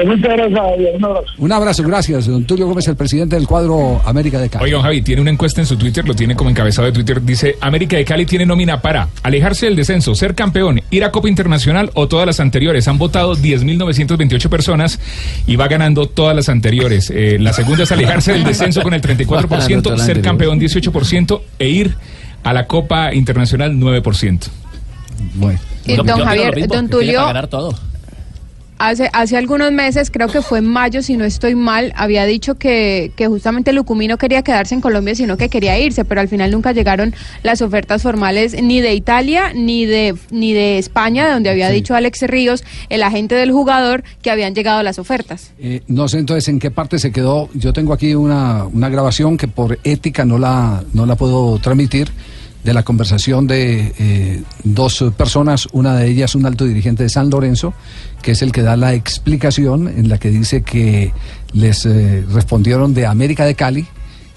S22: Muchas gracias, Javier. Un abrazo.
S3: Un abrazo, gracias. Don Tulio Gómez, el presidente del cuadro América de Cali.
S10: Oigan, Javi, tiene una encuesta en su Twitter, lo tiene como encabezado de Twitter, dice, América de Cali tiene nómina para alejarse del descenso, ser campeón, ir a Copa Internacional o todas las anteriores. Han votado 10.928 personas y va ganando todas las anteriores. Eh, la segunda es alejarse del descenso con el 34%,
S11: Todas las
S10: ser campeón 18% e ir a la Copa Internacional 9%.
S3: Bueno.
S20: Eh, don Javier, don Tulio,
S5: todo.
S20: Hace, hace algunos meses, creo que fue en mayo, si no estoy mal, había dicho que, que justamente Lucumí no quería quedarse en Colombia, sino que quería irse, pero al final nunca llegaron las ofertas formales ni de Italia ni de, ni de España, de donde había dicho Alex Ríos, el agente del jugador, que habían llegado las ofertas.
S3: Eh, no sé entonces en qué parte se quedó. Yo tengo aquí una, una grabación que por ética no la, no la puedo transmitir de la conversación de eh, dos personas, una de ellas un alto dirigente de San Lorenzo, que es el que da la explicación en la que dice que les eh, respondieron de América de Cali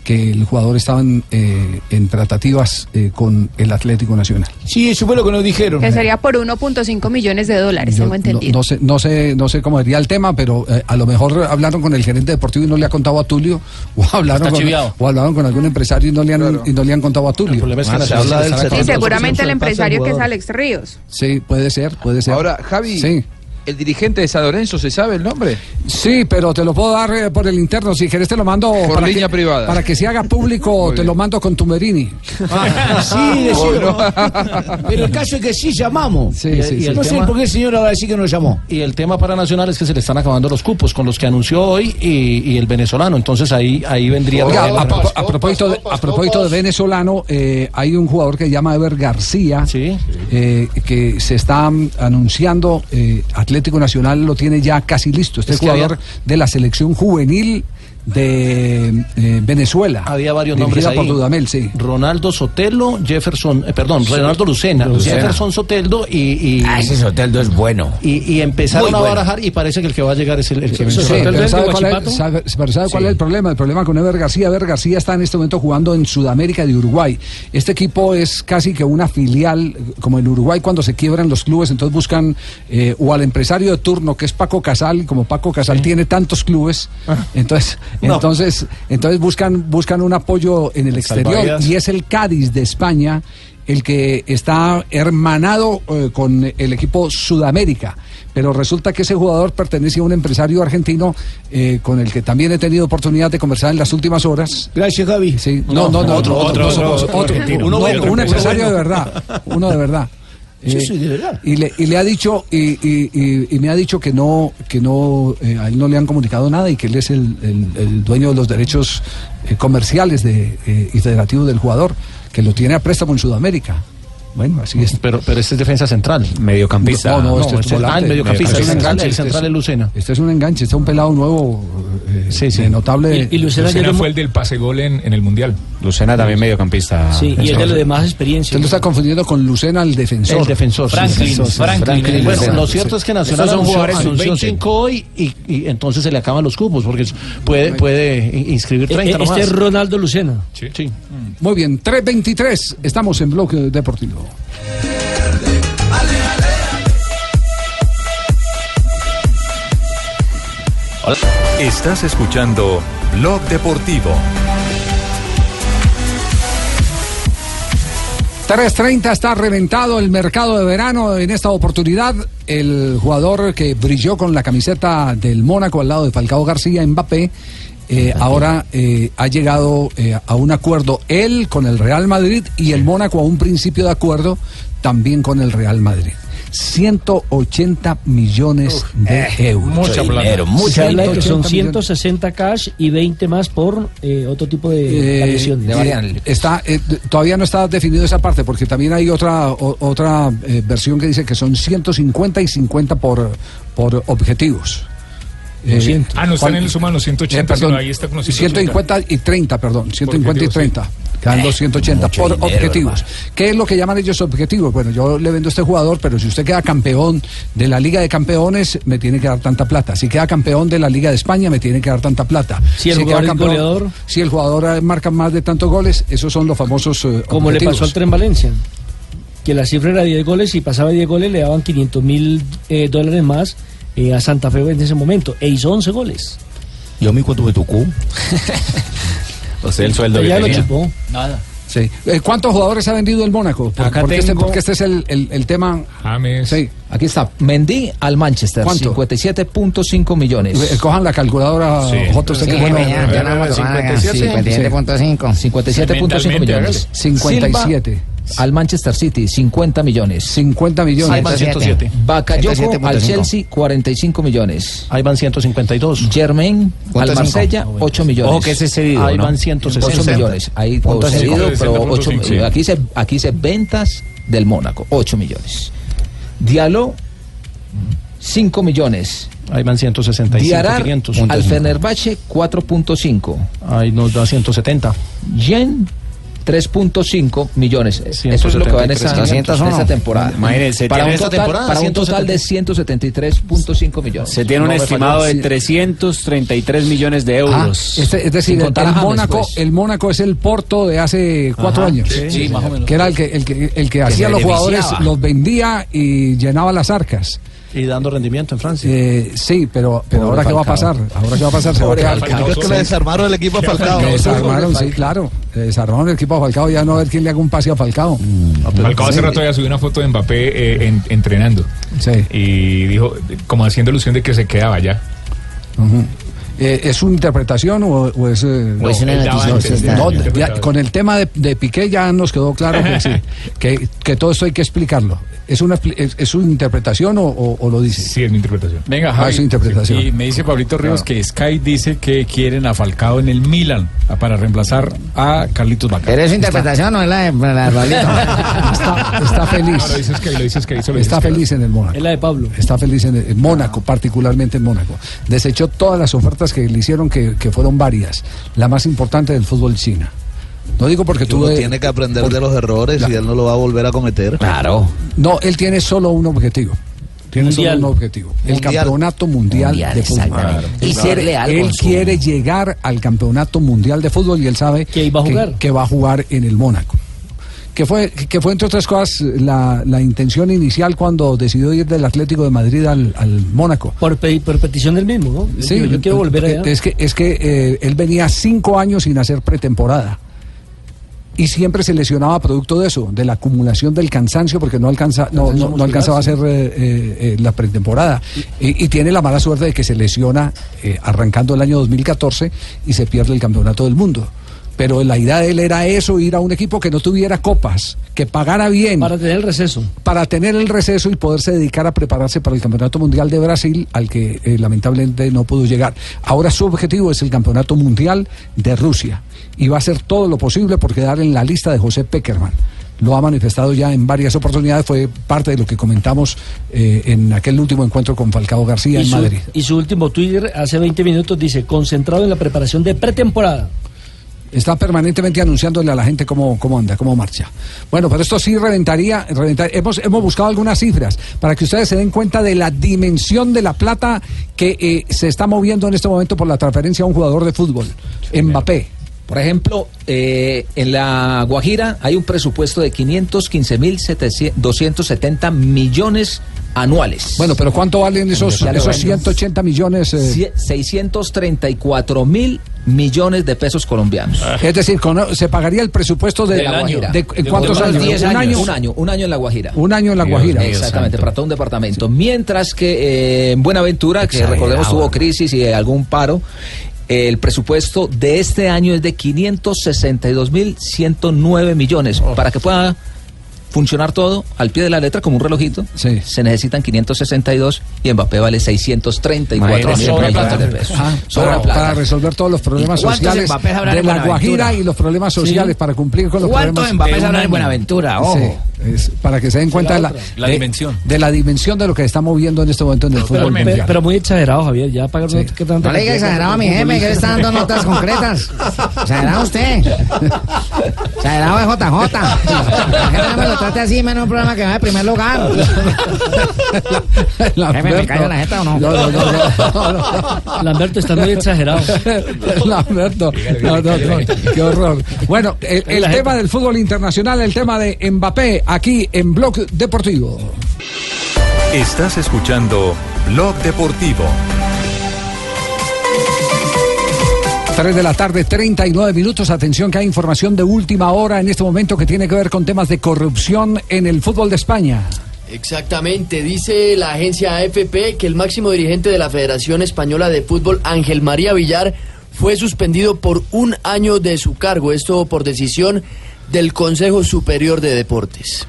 S3: que el jugador estaba en, eh, en tratativas eh, con el Atlético Nacional.
S2: Sí, eso fue lo que nos dijeron.
S20: Que sería por 1.5 millones de dólares,
S3: Yo
S20: tengo
S3: no,
S20: entendido.
S3: no sé, no sé, no sé cómo sería el tema, pero eh, a lo mejor hablaron con el gerente deportivo y no le ha contado a Tulio, o hablaron,
S5: Está
S3: con, o hablaron con algún empresario y no le han, y no le han contado a Tulio.
S11: problema es que
S17: Ah, se habla del
S20: Sí,
S17: 70%
S20: seguramente el empresario que es. Alex Ríos.
S3: Sí, puede ser, puede ser.
S12: Ahora, Javi,
S3: Sí.
S12: ¿El dirigente de San Lorenzo se sabe el nombre?
S3: Sí, pero te lo puedo dar eh, por el interno. Si querés, te lo mando
S12: Por
S3: para
S12: línea
S3: que,
S12: privada.
S3: Para que se haga público, te lo mando con Tumerini.
S2: Sí, decimos. Pero el caso es que sí llamamos.
S3: Sí, sí, sí.
S2: no sé por qué el señor ahora sí que nos llamó.
S11: Y el tema para Nacional es que se le están acabando los cupos con los que anunció hoy y, y el venezolano. Entonces ahí, ahí vendría...
S3: Oiga, a,
S11: el-
S3: propo- a propósito de, a propósito de venezolano, eh, hay un jugador que se llama Ever García, eh, que se está anunciando, eh, Atlético Nacional lo tiene ya casi listo. Este
S11: Es
S3: jugador
S11: había-
S3: de la selección juvenil de eh, Venezuela.
S11: Había varios nombres ahí.
S3: por Dudamel, sí.
S11: Ronaldo Sotelo, Jefferson, eh, perdón,
S3: Sí.
S11: Ronaldo Lucena,
S3: Lucena.
S11: Jefferson Soteldo y, y
S13: Ah, ese Soteldo es bueno.
S11: y, y empezaron a barajar y parece que el que va a llegar es el, el que
S3: Sí,
S11: mencionó.
S3: pero ¿sabe cuál es, sabe- pero ¿sabe cuál es el problema? El problema con Ever García. Ever García está en este momento jugando en Sudamérica de Uruguay. Este equipo es casi que una filial, como en Uruguay cuando se quiebran los clubes, entonces buscan eh, o al empresario de turno, que es Paco Casal, y como Paco Casal tiene tantos clubes, entonces,
S11: No.
S3: entonces, entonces buscan, buscan un apoyo en el exterior
S11: Salvavidas.
S3: y es el Cádiz de España el que está hermanado eh, con el equipo Sudamérica. Pero resulta que ese jugador pertenece a un empresario argentino eh, con el que también he tenido oportunidad de conversar en las últimas horas.
S2: Gracias, Javi.
S3: Sí, no, no, no,
S2: otro,
S3: otro,
S2: otro, otro,
S3: un empresario de verdad, uno de verdad.
S2: Sí, sí, de verdad.
S3: y le, y le ha dicho y, y- y- y me ha dicho que no que no eh, a él no le han comunicado nada y que él es el, el- el dueño de los derechos eh, comerciales de, eh, y federativos del jugador que lo tiene a préstamo en Sudamérica Bueno, así es.
S11: Pero, pero este es defensa central.
S5: Mediocampista.
S3: No, no, este es
S11: este- ah, el mediocampista,
S3: Este
S11: el
S3: es un
S11: central,
S3: enganche,
S11: el
S3: este
S11: central
S3: es-
S11: es Lucena.
S3: Este es un enganche, este es un pelado nuevo, eh,
S11: Sí, sí.
S3: de notable.
S4: Y- y Lucena
S10: fue el del pase gol en, en el Mundial.
S5: Lucena también mediocampista.
S4: Sí, y es de lo de más experiencia.
S3: Usted lo está confundiendo con Lucena, el defensor.
S11: El defensor. sí,
S4: Franklin,
S11: sí, sí, sí.
S4: Franklin,
S11: Bueno,
S4: Lucena.
S11: lo cierto es que Nacional
S5: son
S11: anunció,
S5: jugadores
S11: anunció
S5: sub-20.
S11: cinco hoy y, y entonces se le acaban los cupos porque puede, puede in- inscribir 30
S4: Eh,
S11: nomás.
S4: Este es Ronaldo Lucena.
S11: Sí.
S3: Muy bien, 3.23, estamos en Bloque Deportivo.
S1: Estás escuchando Blog Deportivo.
S3: 3.30 está reventado el mercado de verano en esta oportunidad. El jugador que brilló con la camiseta del Mónaco al lado de Falcao García, Mbappé, eh, ahora eh, ha llegado eh, a un acuerdo él con el Real Madrid y el Mónaco a un principio de acuerdo también con el Real Madrid. 180 millones de euros.
S4: Mucha de que son
S3: 180 millones.
S4: 160 cash y 20 más por eh, otro tipo de
S3: Eh,
S4: variaciones.
S3: eh, está eh, todavía no está definido esa parte porque también hay otra o- otra eh, versión que dice que son 150 y 50 por por objetivos. Eh,
S10: ah, no están
S3: ¿cuál-
S10: en el suma los 180,
S3: eh, perdón,
S10: sino ahí está con los 180.
S3: 150 y 30, perdón, 150 y
S10: objetivos, sí.
S3: 30. Quedan los 180
S10: mucho
S3: por
S10: dinero,
S3: objetivos. ¿Qué es lo que llaman ellos objetivos? Bueno, yo le vendo a este jugador, pero si usted queda campeón de la Liga de Campeones, me tiene que dar tanta plata. Si queda campeón de la Liga de España, me tiene que dar tanta plata.
S4: Si el
S3: queda
S4: jugador
S3: campeón-
S4: goleador.
S3: Si el jugador eh, marca más de tantos goles, esos son los famosos eh,
S4: Como le
S3: objetivos.
S4: pasó al Tren Valencia. Que la cifra era 10 goles y pasaba 10 goles le daban 500 mil eh, dólares más eh, a Santa Fe en ese momento. E hizo 11 goles.
S13: Yo me cuento me tocó.
S5: O sea, el sueldo que
S4: ya lo
S5: tenía.
S4: chupó.
S15: Nada.
S3: Sí. Eh, ¿Cuántos jugadores ha vendido el Mónaco? Por-
S23: Acá
S3: porque, este,
S23: tengo-
S3: porque este es el, el- el tema.
S10: James.
S3: Sí.
S23: Aquí está. Mendy al Manchester.
S3: ¿Cuánto?
S23: 57.5 millones.
S3: Eh, Cojan la calculadora,
S23: Sí.
S3: Usted
S23: Sí,
S3: que bueno.
S23: ya, ya no vamos a tomar acá. 57.5. 57.5 millones.
S3: 57.
S23: Al Manchester City, 50 millones.
S3: 50 millones.
S11: Ahí van 107.
S23: Bakayoko
S11: 107.5.
S23: al Chelsea, 45 millones.
S11: Ahí van 152.
S23: Germain al. Marsella, 8 millones.
S11: Ojo que ese es cedido,
S23: Ahí
S11: ¿no?
S23: van 160
S11: 160.
S23: millones. Ahí todo cedido, pero
S11: Punto
S23: ocho-
S11: cinco, sí.
S23: aquí se aquí dice ventas del Mónaco, 8 millones. Diallo 5 millones.
S11: Ahí van 165.
S23: Diarar
S11: 500.
S23: al Fenerbahce 4.5.
S11: Ahí nos da 170.
S23: Yen 3.5 millones. Eso es lo que va en esta,
S5: 200
S23: en
S5: o
S23: esta
S5: no.
S23: temporada.
S5: Imagínense,
S23: para
S5: tiene
S23: un total,
S5: temporada
S23: para un total de 173.5 millones.
S5: Se tiene un
S23: No
S5: estimado de 333 millones de
S3: Ah,
S5: euros.
S3: este- es decir, el, Mónaco,
S5: pues.
S3: el Mónaco es el Porto de hace cuatro
S5: Ajá,
S3: años.
S5: sí, sí, más o menos.
S3: Que era el que, el que, el que hacía los jugadores, los vendía y llenaba las arcas.
S11: Y dando rendimiento en Francia.
S3: Eh, sí, pero, pero
S11: Pobre
S3: ahora qué va a
S11: Falcao.
S3: pasar? Ahora qué va a pasar? Se va a quedar
S17: Falcao. Es que le desarmaron el equipo a Falcao.
S3: Le desarmaron, sí, claro. Le desarmaron el equipo a Falcao. Ya no a ver quién le haga un pase a Falcao.
S10: Falcao hace
S3: Sí.
S10: rato ya subió una foto de Mbappé eh, en- entrenando. Y dijo, como haciendo alusión de que se quedaba ya.
S3: Eh, ¿Es una interpretación o, o es.? eh,
S10: es una noticia, sí,
S3: No, ya, con el tema de, de Piqué ya nos quedó claro que, sí, que, que todo esto hay que explicarlo. ¿Es una, es, es una interpretación o, o- o lo dice?
S10: Sí, es mi interpretación.
S7: Venga,
S3: Ah,
S7: Javi.
S3: es su interpretación.
S7: Y me dice Pablito Ríos que Sky dice que quieren a Falcao en el Milan ah, para reemplazar a Carlitos Bacán.
S6: ¿Pero es su interpretación o es la de la de Pablito?
S3: está, está feliz.
S10: No, lo dices que lo que hizo
S3: Está feliz en el Mónaco.
S4: Es la de Pablo.
S3: Está feliz en, el- en Mónaco, particularmente en Mónaco. Desechó todas las ofertas que le hicieron, que, que fueron varias. La más importante del fútbol china. No digo porque
S17: Uno
S3: tuve.
S17: tiene que aprender
S3: por-
S17: de los errores y él no lo va a volver a cometer.
S23: Claro.
S3: No, él tiene solo un objetivo. Tiene
S17: Mundial.
S3: solo un objetivo. El campeonato mundial,
S6: Mundial,
S3: de fútbol.
S6: Y
S3: Él
S6: serle
S3: quiere-
S6: algo
S3: Él quiere llegar al campeonato mundial de fútbol y él sabe que
S4: iba a jugar.
S3: que va a jugar en el Mónaco. Que fue, que fue entre otras cosas la, la intención inicial cuando decidió ir del Atlético de Madrid al, al Mónaco.
S4: Por, pe- por petición del mismo, ¿no?
S3: Sí,
S4: yo, yo quiero volver allá.
S3: Es que, es que eh, él venía cinco años sin hacer pretemporada. Y siempre se lesionaba producto de eso, de la acumulación del cansancio, porque no, alcanza, no, no, no alcanzaba a hacer eh, eh, eh, la pretemporada. Y, y tiene la mala suerte de que se lesiona eh, arrancando el año 2014 y se pierde el campeonato del mundo. Pero la idea de él era eso, ir a un equipo que no tuviera copas, que pagara bien.
S4: Para tener el receso.
S3: Para tener el receso y poderse dedicar a prepararse para el Campeonato Mundial de Brasil, al que eh, lamentablemente no pudo llegar. Ahora su objetivo es el Campeonato Mundial de Rusia y va a hacer todo lo posible por quedar en la lista de José Peckerman. lo ha manifestado ya en varias oportunidades, fue parte de lo que comentamos eh, en aquel último encuentro con Falcao García
S4: Y
S3: en
S4: su,
S3: Madrid.
S4: y su último Twitter hace 20 minutos dice, concentrado en la preparación de pretemporada.
S3: Está permanentemente anunciándole a la gente cómo, cómo anda, cómo marcha. Bueno, pero esto sí reventaría, reventar- hemos, hemos buscado algunas cifras para que ustedes se den cuenta de la dimensión de la plata que eh, se está moviendo en este momento por la transferencia a un jugador de fútbol, Mbappé.
S23: Por ejemplo, eh, en la Guajira hay un presupuesto de 515.270 millones anuales.
S3: Bueno, pero ¿cuánto valen esos, esos
S23: voy.
S3: 180 millones? eh?
S23: Sie- 634 mil millones de pesos colombianos.
S3: Es decir, con- se pagaría el presupuesto de,
S23: De la Guajira.
S3: de- ¿En cuántos años?
S23: 10
S3: ¿Un año?
S23: Un año, un año en la Guajira.
S3: Un año en la Guajira.
S23: Exactamente, para todo un departamento. Mientras que eh, en Buenaventura, que recordemos tuvo crisis y algún paro, el presupuesto de este año es de 562.109 millones. Para que pueda funcionar todo al pie de la letra como un relojito, se necesitan 562 y Mbappé vale 634
S3: Imagínese,
S23: mil
S3: sobra
S23: millones
S3: plata.
S23: de pesos.
S3: Ah, para,
S23: plata.
S3: para resolver todos los problemas
S6: ¿Y cuántos
S3: sociales de la? Guajira y los problemas
S6: Sí.
S3: sociales para cumplir con los
S6: ¿Cuántos
S3: problemas
S6: Mbappés habrá en Buenaventura? Ojo.
S3: Sí, es para que se den cuenta de la,
S7: La
S3: de-
S7: dimensión.
S3: de la dimensión de lo que está moviendo en este momento en el
S4: Pero,
S3: fútbol
S4: pero-
S3: mundial.
S4: pero muy exagerado, Javier. Ya pagaron que tanta
S6: No le diga exagerado a mi jefe, que le está dando notas concretas. Exagerado usted. Exagerado es JJ. Trate así, menos un programa que va de primer lugar. Jefe, ¿me callo la jeta o no?
S3: No, no, no, no, no.
S4: Lamberto está muy exagerado.
S3: Lamberto, no, no, no, qué horror. Bueno, el, el tema del fútbol internacional, el tema de Mbappé, aquí en Blog Deportivo.
S1: Estás escuchando Blog Deportivo.
S3: 3 de la tarde, 39 minutos. Atención que hay información de última hora en este momento que tiene que ver con temas de corrupción en el fútbol de España.
S24: Exactamente, dice la agencia AFP que el máximo dirigente de la Federación Española de Fútbol, Ángel María Villar, fue suspendido por un año de su cargo, esto por decisión del Consejo Superior de Deportes.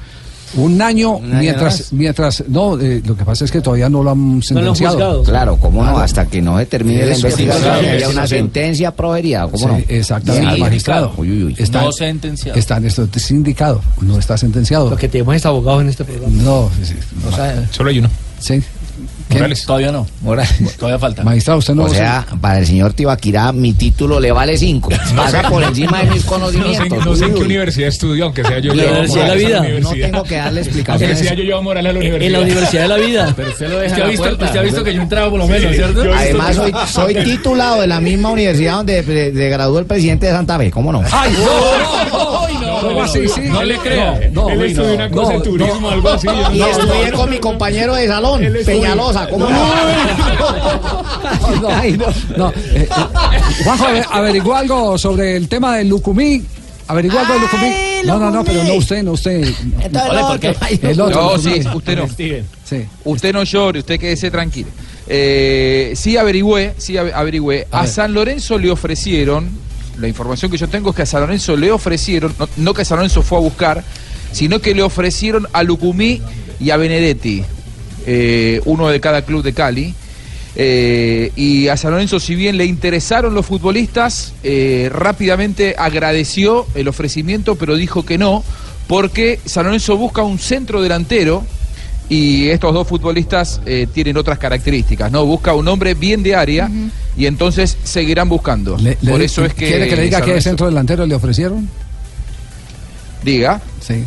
S3: Un año,
S24: año
S3: mientras,
S24: más.
S3: mientras, no, eh, lo que pasa es que todavía no lo han sentenciado.
S6: Claro, cómo no, hasta que no se termine la investigación haya una sentencia provería, ¿cómo
S3: Sí,
S6: no?
S3: exactamente,
S6: Sí,
S3: magistrado.
S6: Uy, uy, uy.
S3: Está,
S4: No sentenciado.
S3: Está, esto es indicado, no está sentenciado.
S4: Lo que tenemos es abogados en este programa.
S3: No, sí,
S4: O sea,
S10: Solo hay uno.
S3: Sí.
S4: Morales. Todavía no. Todavía falta.
S3: Magistrado, usted no
S6: O sea, para el señor Tibaquirá, mi título le vale cinco. Pasa por encima de mis
S10: No sé,
S6: conocimientos.
S10: no sé en qué universidad estudió, aunque sea yo.
S6: La
S10: llevo
S6: Universidad de la
S10: Morales a
S6: Vida. No
S10: universidad.
S6: tengo que darle
S10: Aunque
S6: explicaciones.
S10: sea yo llevo Morales a la universidad.
S4: En la Universidad de la Vida.
S24: Pero usted lo deja
S4: Usted ha visto,
S24: puerta.
S4: usted ha visto que yo entraba por lo menos,
S10: Sí,
S4: ¿cierto?
S6: Además, soy, soy titulado de la misma universidad donde de- de graduó el presidente de Santa Fe. ¿Cómo no?
S3: ¡Ay, no! ¿Cómo así? Sí.
S4: No le crea.
S3: No,
S10: Él estudió una cosa en turismo algo así.
S6: Y estudié con mi compañero de salón, Peñalosa. ¿Cómo no?
S3: No, no, eh, eh, Juanjo, ave- averiguó algo sobre el tema del Lucumí. ¿Averiguó algo del Lucumí? No, no, no, pero no usted, no usted.
S6: No,
S24: ¿por qué?
S6: que-
S3: El otro.
S12: No,
S3: el
S12: sí, usted no.
S3: Sí.
S12: Usted no llore, usted quédese tranquilo. Eh, sí averigüé, sí ave- averigüé.
S3: A.
S12: San Lorenzo le ofrecieron, la información que yo tengo es que a San Lorenzo le ofrecieron, no, no que San Lorenzo fue a buscar, sino que le ofrecieron a Lucumí y a Benedetti, eh, uno de cada club de Cali. Eh, y a San Lorenzo, si bien le interesaron los futbolistas, eh, rápidamente agradeció el ofrecimiento, pero dijo que no, porque San Lorenzo busca un centro delantero y estos dos futbolistas eh, tienen otras características, ¿no? Busca un hombre bien de área y entonces seguirán buscando.
S3: Le- le-
S12: Por eso es que.
S3: ¿Quiere que le diga qué centro delantero le ofrecieron?
S12: Diga.
S3: Sí.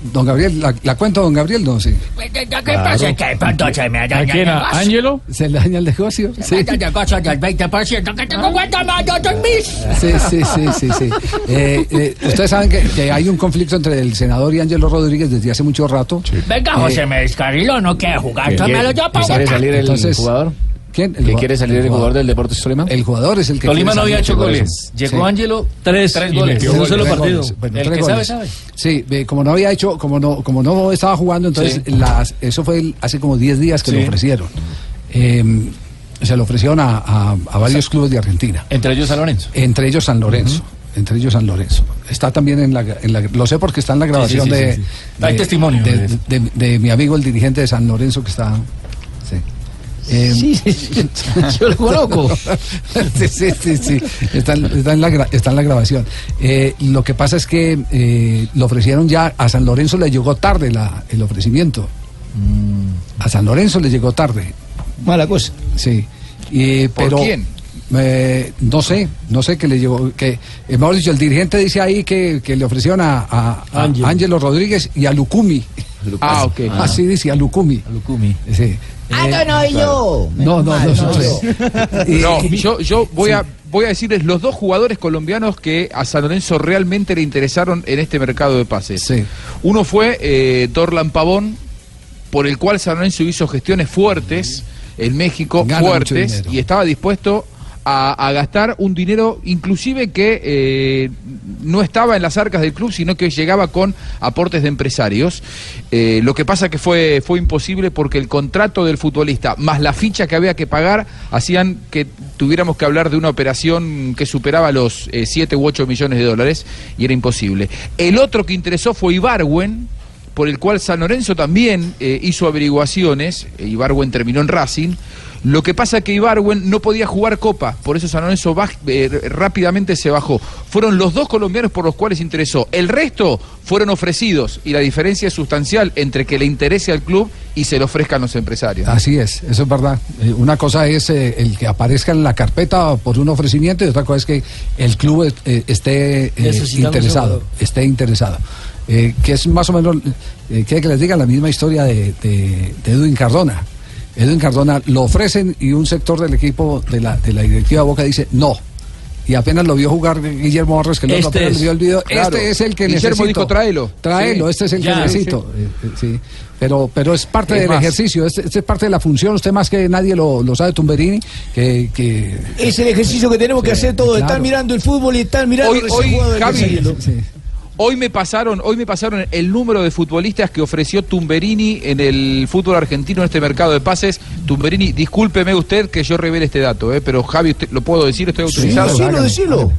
S3: Don Gabriel, ¿la, la cuento, don Gabriel? No, sí.
S13: ¿Qué pasa? Que de pronto se me daña
S7: ¿A quién?
S13: el
S7: ¿A
S13: negocio.
S7: Ángelo?
S3: ¿Se le daña el negocio?
S13: Se
S3: Sí.
S13: daña el negocio del 20% que tengo cuenta más de otros mis.
S3: Sí, sí, sí, sí, sí. Eh, eh, ustedes saben que, que hay un conflicto entre el senador y Ángelo Rodríguez desde hace mucho rato.
S13: Venga,
S3: Eh,
S13: José, me descarriló, no quiere jugar.
S5: ¿Qué
S13: Tómelo yo para
S5: quiere salir el
S3: Entonces,
S5: jugador?
S3: ¿Quién?
S5: ¿Qué quiere salir el jugador del Deportes Tolima?
S3: El jugador es el que
S7: Tolima no había hecho goles. Llegó
S3: Sí.
S7: Ángelo,
S4: Tres.
S7: tres
S10: Y
S7: goles.
S4: En un
S10: goles.
S4: solo
S3: Tres
S4: partido.
S3: goles. Bueno,
S7: El
S3: tres
S7: que sabe,
S3: goles.
S7: sabe.
S3: Sí, como no había hecho, como no, como no estaba jugando, entonces las, eso fue el- hace como 10 días que
S7: Sí.
S3: lo ofrecieron. Eh, se lo ofrecieron a, a- a varios clubes de Argentina,
S7: Entre ellos San Lorenzo.
S3: entre ellos San Lorenzo. Entre ellos San Lorenzo. Está también en la, en la- Lo sé porque está en la grabación
S7: sí, sí,
S3: de,
S7: sí, sí. Hay
S3: de-
S7: testimonio
S3: de,
S7: de
S3: de- de mi amigo, el dirigente de San Lorenzo, que está. Sí. Eh,
S2: Sí, sí, sí. Yo lo conozco.
S3: sí, sí, sí, sí. Está, está en la, está en la grabación. Eh, lo que pasa es que eh, lo ofrecieron ya, a San Lorenzo le llegó tarde la- el ofrecimiento. A San Lorenzo le llegó tarde.
S2: Mala cosa.
S3: Sí.
S12: ¿Por
S3: pero,
S12: quién?
S3: eh, no sé, no sé qué le llegó. Que, eh, mejor dicho, el dirigente dice ahí que, que le ofrecieron a, a- a
S4: Ángel.
S3: Ángelo Rodríguez y a Lucumi.
S12: Ah, ok.
S3: Así dice, a Lucumi.
S5: Lucumi.
S3: Sí.
S6: Ah,
S3: Eh,
S6: no, no, yo.
S3: No, no, no, no, y-
S12: yo, yo voy, a, voy a decirles los dos jugadores colombianos que a San Lorenzo realmente le interesaron en este mercado de pases. Uno fue eh, Dorlan Pavón, por el cual San Lorenzo hizo gestiones fuertes en México,
S3: Gana
S12: fuertes, y estaba dispuesto a, gastar un dinero inclusive que eh, no estaba en las arcas del club, sino que llegaba con aportes de empresarios. Eh, lo que pasa que fue, fue imposible porque el contrato del futbolista más la ficha que había que pagar hacían que tuviéramos que hablar de una operación que superaba los 7 u 8 millones de dólares y era imposible. El otro que interesó fue Ibarwen, por el cual San Lorenzo también eh, hizo averiguaciones, eh, Ibarwen terminó en Racing, lo que pasa que Ibarwen no podía jugar Copa, por eso San Lorenzo baj- eh, rápidamente se bajó. Fueron los dos colombianos por los cuales interesó. El resto fueron ofrecidos y la diferencia es sustancial entre que le interese al club y se le ofrezcan los empresarios.
S3: Así es, eso es verdad. Eh, Una cosa es eh, el que aparezca en la carpeta por un ofrecimiento y otra cosa es que el club eh, esté eh, interesado, esté interesado. Eh, que es más o menos, eh, quiere que les diga la misma historia de, de, de Edwin Cardona. Edwin Cardona lo ofrecen y un sector del equipo de la, de la directiva Boca dice no. Y apenas lo vio jugar Guillermo Barros, que luego
S12: Este
S3: apenas
S12: es.
S3: vio el video.
S12: Claro.
S3: Este es el que
S12: Guillermo
S3: necesito.
S12: dijo, "Tráelo".
S3: Tráelo,
S12: Sí.
S3: este es el
S12: Ya,
S3: que necesito.
S12: sí.
S3: Eh, eh, sí. Pero, pero es parte
S2: Es
S3: del
S2: más.
S3: ejercicio, este, este es parte de la función. Usted más que nadie lo, lo sabe, Tumberini, que... que
S2: Es el ejercicio que tenemos que hacer todos.
S3: claro.
S2: Estar mirando el fútbol y estar mirando
S12: Hoy, Javi,
S2: Brasil.
S12: Hoy me pasaron, hoy me pasaron el número de futbolistas que ofreció Tumberini en el fútbol argentino en este mercado de pases. Tumberini, discúlpeme usted que yo revele este dato, eh, pero Javi, usted- lo puedo decir, estoy
S2: Sí,
S12: autorizado.
S2: decilo, decilo.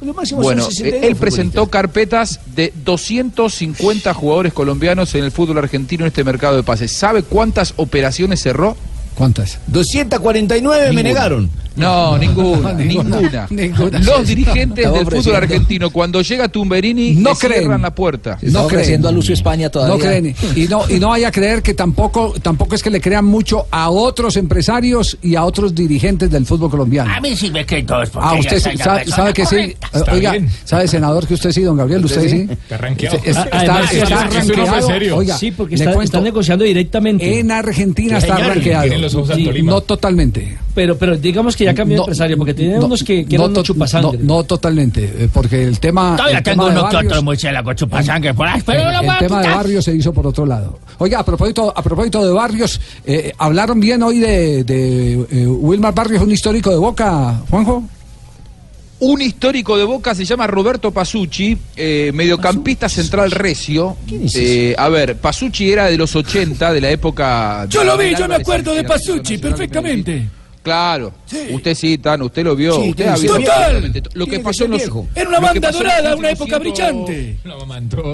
S2: Lo máximo son
S12: Bueno,
S2: 62
S12: eh, él presentó carpetas de 250 jugadores colombianos en el fútbol argentino en este mercado de pases. ¿Sabe cuántas operaciones cerró?
S3: ¿Cuántas?
S2: 249 me
S12: Ninguna.
S2: negaron.
S12: No, ninguna,
S3: Ninguna.
S12: ninguna.
S3: Ninguna.
S12: Los dirigentes del fútbol argentino, cuando llega Tumberini,
S3: No creen.
S12: cierran la puerta.
S23: Se está ofreciendo a Lucio España todavía.
S3: No creen. Y no, y no vaya a creer que tampoco, tampoco es que le crean mucho a otros empresarios y a otros dirigentes del fútbol colombiano.
S13: A mí sí me creen todos
S3: Ah, usted sí, sabe, que sí. Eh, Oiga, ¿sabe, senador, que usted sí, don Gabriel? ¿Usted, sí?
S10: Está rankeado.
S3: Es-
S4: Ah,
S3: está,
S4: además,
S3: está. Oiga,
S4: Sí, porque está,
S3: cuento,
S4: está negociando directamente.
S3: en Argentina está
S10: tienen los ojos al
S3: Sí,
S10: Tolima.
S3: no totalmente.
S4: Pero, pero digamos que ya cambió
S3: No,
S4: empresario, porque tiene
S3: no,
S4: unos que, que
S3: no
S4: eran
S3: to-
S4: chupasangre.
S3: No, no totalmente, eh, porque el tema.
S13: Todavía
S3: el
S13: tengo uno que otro murciélago chupasangre por ahí, pero
S3: el, tema de. Barrios se hizo por otro lado. Oiga, a propósito, a propósito de Barrios, eh, ¿hablaron bien hoy de, de eh, Wilmar Barrios, un histórico de Boca, Juanjo?
S12: Un histórico de Boca se llama Roberto Pasucci, eh, mediocampista central recio. Eh, a ver, Pasucci era de los 80, de la época...
S19: Yo lo vi, yo me acuerdo de Pasucci perfectamente.
S12: Claro, usted sí, Tan, usted lo vio.
S19: Sí,
S12: usted
S19: ser- Total.
S12: Lo que pasó en los...
S19: Era una banda dorada, una época
S12: 100
S19: brillante.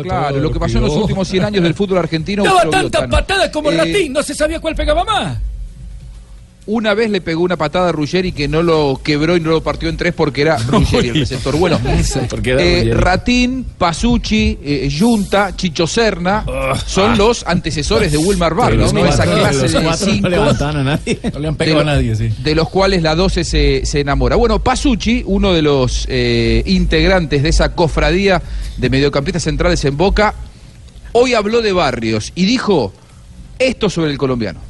S12: Claro, lo que pasó en los últimos 100 años del fútbol argentino.
S19: Daba tantas
S12: Tan.
S19: patadas como
S12: Eh,
S19: Ratín, no se sabía cuál pegaba más.
S12: Una vez le pegó una patada a Ruggeri que no lo quebró y no lo partió en tres porque era Ruggeri el receptor. Bueno, eh. Ratín, Pasucci, eh, Junta, Chicho Serna son los antecesores de Wilmar Barrios, ¿no? Esa clase de
S7: no
S12: cinco
S7: levantaban a nadie. No le han
S12: de,
S7: pegado a nadie, sí.
S12: de los cuales la 12 se, se enamora. Bueno, Pasucci, uno de los eh, integrantes de esa cofradía de mediocampistas centrales en Boca, hoy habló de Barrios y dijo esto sobre el colombiano.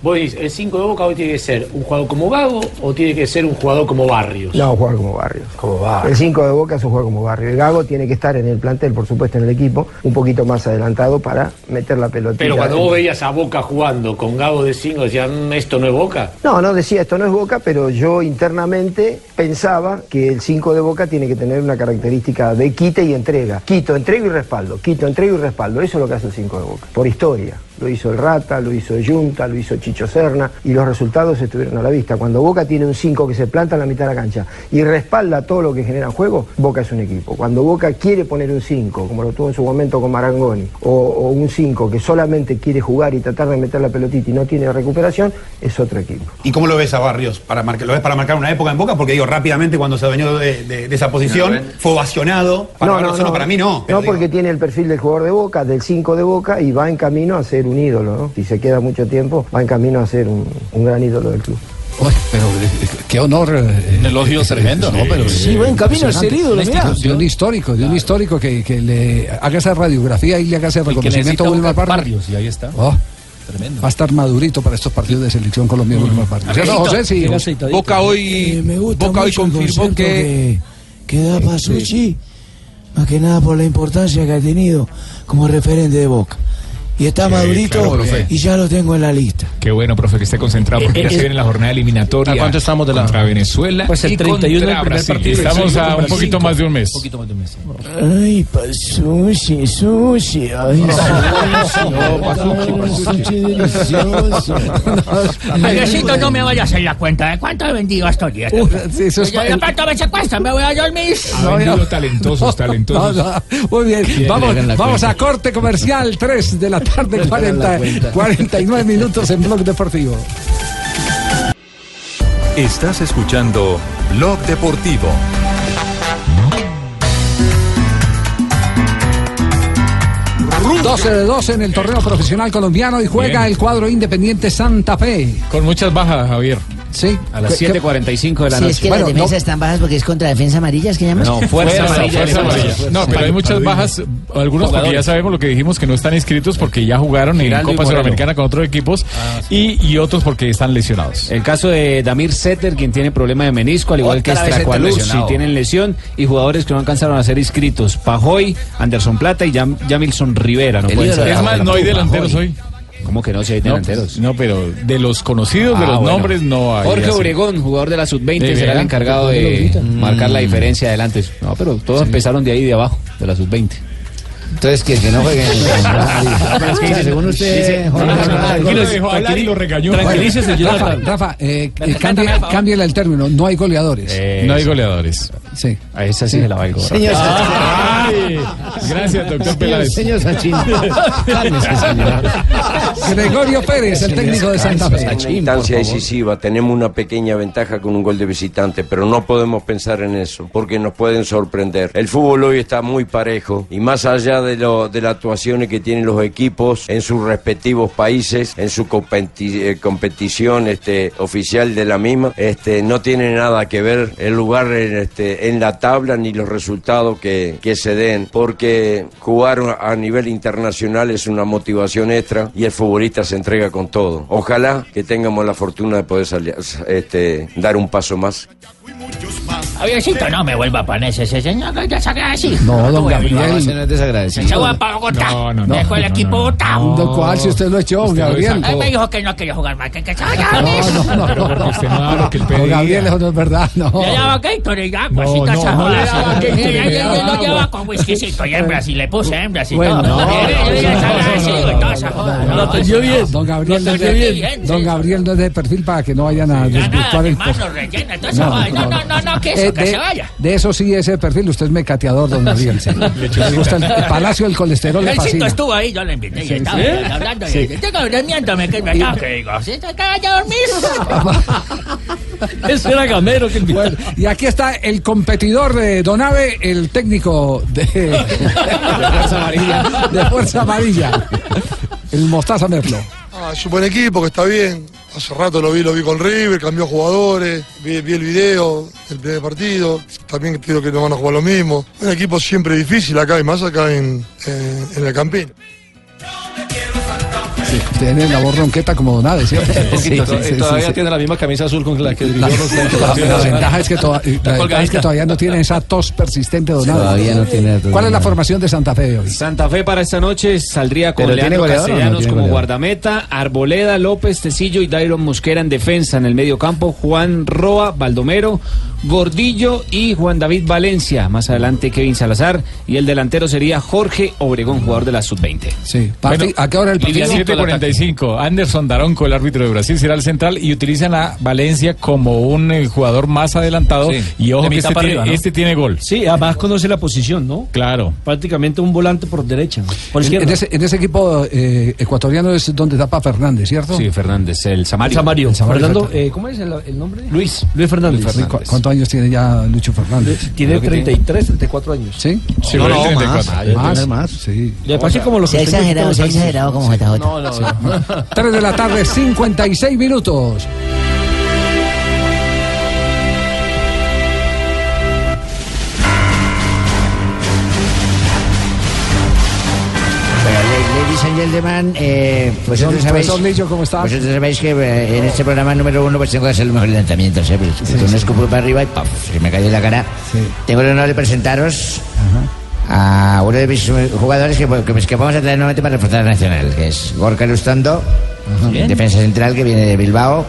S25: Vos decís, el 5 de Boca hoy tiene que ser un jugador como Gago o tiene que ser un jugador como Barrios.
S26: No, jugar como Barrios.
S25: Como Barrios.
S26: El 5 de Boca es un juego como Barrio. El Gago tiene que estar en el plantel, por supuesto, en el equipo, un poquito más adelantado para meter la pelotita.
S25: Pero cuando vos veías a Boca jugando con Gago de 5, decías, "Mm, esto no es Boca.
S26: No, no decía esto no es Boca, pero yo internamente pensaba que el 5 de Boca tiene que tener una característica de quite y entrega. Quito, entrega y respaldo. Quito, entrega y respaldo. Eso es lo que hace el 5 de Boca, por historia. Lo hizo el Rata, lo hizo Junta, lo hizo Chicho Serna y los resultados estuvieron a la vista. Cuando Boca tiene un 5 que se planta en la mitad de la cancha y respalda todo lo que genera en juego, Boca es un equipo. Cuando Boca quiere poner un 5, como lo tuvo en su momento con Marangoni, o, o un 5 que solamente quiere jugar y tratar de meter la pelotita y no tiene recuperación, es otro equipo.
S27: ¿Y cómo lo ves a Barrios? Para marcar, ¿Lo ves para marcar una época en Boca? Porque digo, rápidamente cuando se adueñó de, de- de esa posición, fue ovacionado. Para Barrios solo, para mí no.
S26: No, porque tiene el perfil del jugador de Boca, del 5 de Boca, y va en camino a ser un ídolo, ¿no? Si se queda mucho tiempo, va en camino a ser un, un gran ídolo del club.
S3: Uy, pero eh, qué honor. Un
S27: elogio tremendo.
S3: No, pero
S26: Sí, va en camino a ser ídolo, mirá.
S3: De un histórico, de un histórico que, que le haga esa radiografía y le haga ese reconocimiento a Wilmar Barrios.
S7: y ahí está.
S3: Oh,
S7: Tremendo.
S3: va a estar madurito para estos partidos de selección colombiana Wilmar Barrios. ¿Cierto, José? Sí.
S12: Boca hoy, Boca hoy
S28: el
S12: confirmó que...
S28: que, da Pasucci, más que nada por la importancia que ha tenido como referente de Boca. Y está madurito
S10: claro,
S28: y ya lo tengo en la lista.
S10: Qué bueno, profe, que esté concentrado porque
S28: Eh,
S10: ya
S28: eh,
S10: se viene la jornada eliminatoria.
S11: ¿A cuánto estamos de la-
S10: Contra Venezuela.
S11: Pues el
S10: y
S11: 31 del primer partido.
S7: Estamos a un poquito más de un mes.
S11: poquito más de un mes.
S28: Ay, Pasucci, sushi, ay, sushi, sushi delicioso.
S15: Padrecito, no me vaya a hacer la cuenta de cuánto he vendido estos días.
S3: eso es
S15: pronto me secuestran, me voy a dormir.
S10: Ha vendido talentosos, talentosos.
S3: Muy bien, vamos, vamos a corte comercial, 3 de la tarde,
S10: Le hagan la
S3: 40,
S10: cuenta.
S3: 49 minutos en Blog Deportivo.
S1: Estás escuchando Blog Deportivo.
S3: Rum. 12 de 12 en el torneo profesional colombiano y juega
S5: Bien.
S3: el cuadro Independiente Santa Fe.
S7: Con muchas bajas, Javier.
S3: Sí.
S5: A las 7.45 de la
S6: Si
S5: noche.
S6: es que las defensas están bajas porque es contra defensa amarilla, ¿es que llamas?
S5: No, fuerza amarilla.
S7: Fuerza amarilla. No, pero hay muchas bajas, algunos porque ya sabemos lo que dijimos que no están inscritos porque ya jugaron en
S5: Giraldo
S7: Copa. Sudamericana con otros equipos y, y otros porque están lesionados.
S5: El caso de Damir Setter, quien tiene problema de menisco, al igual que
S7: Otra vez
S5: Stracualuz,
S7: Setter
S5: si tienen lesión, y jugadores que no alcanzaron a ser inscritos. Pajoy, Anderson Plata y Jam- Jamilson Rivera. No pueden ser.
S7: Es más, no hay delanteros hoy.
S5: ¿Cómo que no? Si hay
S7: No,
S5: delanteros.
S7: No, pero de los conocidos, de
S5: Ah,
S7: los
S5: bueno.
S7: nombres, no hay.
S5: Jorge
S7: así.
S5: Obregón, jugador de la sub-20,
S7: ¿De
S5: será el encargado
S7: ¿Por qué lo
S5: de marcar la
S7: Mm.
S5: diferencia adelante. No, pero todos empezaron de ahí de abajo, de la sub-20.
S6: Entonces, que, que no jueguen.
S5: Es que dice-
S6: según usted.
S3: Tranquilícese, Rafa, eh,
S5: Me
S3: eh, cambie- el término, no hay goleadores.
S7: No hay goleadores.
S3: Sí.
S5: A esa sí se la valgo.
S3: Señor
S7: gracias, doctor Peláez.
S6: Señor Sachin.
S3: Gregorio Pérez, el técnico de Santa Fe.
S29: Instancia decisiva tenemos una pequeña ventaja con un gol de visitante, pero no podemos pensar en eso, porque nos pueden sorprender. El fútbol hoy está muy parejo y más allá de, lo, de las actuaciones que tienen los equipos en sus respectivos países, en su competi- eh, competición este, oficial de la misma, este, no tiene nada que ver el lugar en, este, en la tabla ni los resultados que, que se den, porque jugar a nivel internacional es una motivación extra y el futbolista se entrega con todo. Ojalá que tengamos la fortuna de poder salir- este, dar un paso más.
S15: Javiercito, no me vuelva a poner ese señor que ya saqué así.
S3: No, don Gabriel. no es desagradecido.
S15: Se va para Bogotá.
S3: No, no, no.
S15: Dejó el
S3: No,
S15: equipo
S3: no,
S15: botado.
S3: ¿De cuál? Si usted lo echó, don Gabriel.
S15: Él me dijo que no quería jugar más, que, que se vaya a
S3: No, no, no,
S10: Pero porque usted no da lo que
S3: No. Gabriel, eso no es verdad, no.
S15: Le daba
S10: No, no, no
S15: joda.
S10: Gatorade,
S15: Y- y- y-
S10: le
S15: y-
S10: daba
S15: Lo llevaba con whiskycito y hembras y le puse hembras y
S3: Bueno,
S15: todo.
S3: no,
S15: Y- y- y- y-
S3: no,
S15: así,
S3: no,
S15: y toda esa joda.
S3: Lo
S15: No,
S3: atendió bien. Don Gabriel, no es don. Gabriel no es de perfil para que no vayan a desvirtuar el
S15: Hermano, rellena, toda esa
S3: No.
S15: No,
S3: no,
S15: no, que
S3: Eh,
S15: eso, que
S3: de,
S15: se vaya.
S3: de eso sí, ese perfil, usted es mecateador, don Gabriel. sí. Le gusta el, el palacio del colesterol, le
S15: El
S3: fascina.
S15: estuvo ahí, yo lo invité y estaba
S3: ¿Sí?
S15: hablando.
S3: Sí.
S15: y Tengo durmiéndome, que me acabo que digo. ¿Sí? ¿Que vaya a dormir?
S3: Eso era gamero que Bueno, y aquí está el competidor de Donave, el técnico de, de Fuerza Amarilla. De Fuerza Amarilla. El Mostaza Merlo.
S30: Ah, es un buen equipo que está bien. Hace rato lo vi, lo vi con River, cambió jugadores, vi, el video del primer partido. También creo que no van a jugar lo mismo. Un equipo siempre difícil acá y más acá en, en- en el Campín.
S3: Sí, tiene la voz ronqueta como Donave, ¿cierto?
S11: Sí, to- todavía tiene la misma camisa azul con la que
S3: La, la- la ventaja es que, toda- la ventaja es que todavía no tiene esa tos persistente Donave.
S5: Todavía no tiene
S3: ¿Cuál es la formación de Santa Fe de hoy?
S5: Santa Fe para esta noche saldría con
S3: ¿Pero tiene
S5: Leandro
S3: no
S5: Castellanos
S3: tiene
S5: como
S3: goleador?
S5: guardameta, Arboleda, López, Tecillo y Dairon Mosquera en defensa en el medio campo, Juan Roa, Baldomero, Gordillo y Juan David Valencia. Más adelante Kevin Salazar y el delantero sería Jorge Obregón, jugador de la sub-20.
S3: Sí. Parti- ¿A qué hora el partido?
S5: Livianito
S7: 45. Anderson Daronco, el árbitro de Brasil, será el central y utilizan a Valencia como un eh, jugador más adelantado.
S4: Sí.
S7: Y ojo que este, tiene,
S4: arriba, ¿no?
S7: este tiene gol.
S4: Sí, además conoce la posición, ¿no?
S7: Claro.
S4: Prácticamente un volante por derecha. Por
S3: En,
S4: izquierda.
S3: en ese, en ese equipo eh, ecuatoriano es donde tapa Fernández, ¿cierto?
S5: Sí, Fernández, el Samario.
S4: Samario.
S3: El Samario
S4: Fernando, eh, ¿cómo es el, el nombre?
S5: Luis.
S4: Luis Fernández.
S3: Luis Fernández. ¿Cu- ¿Cuántos años tiene ya Lucho Fernández?
S4: Tiene
S3: Creo que
S4: 33, 34 años.
S3: ¿Sí?
S4: Sí,
S3: no, no,
S4: él
S3: más.
S4: 34.
S3: Más,
S4: Más.
S3: más. Sí.
S4: Le pasa como los
S6: Se ha exagerado, se ha exagerado como JJ.
S4: No, no, no.
S3: 3 de la tarde, 56 minutos.
S6: Bueno, la- ladies and gentlemen, eh, pues vosotros sabéis,
S3: profesor Lillo, ¿cómo está?
S6: vosotros sabéis que eh, en este programa número uno pues tengo que hacer los mejores lanzamientos, ¿eh? Pues, con un escupo para arriba y ¡paf! Se me cayó en la cara. Tengo el honor de presentaros a uno de mis jugadores que, que, que vamos a traer nuevamente para la nacional, que es Gorka Lustondo,
S3: Bien.
S6: defensa central que viene de Bilbao.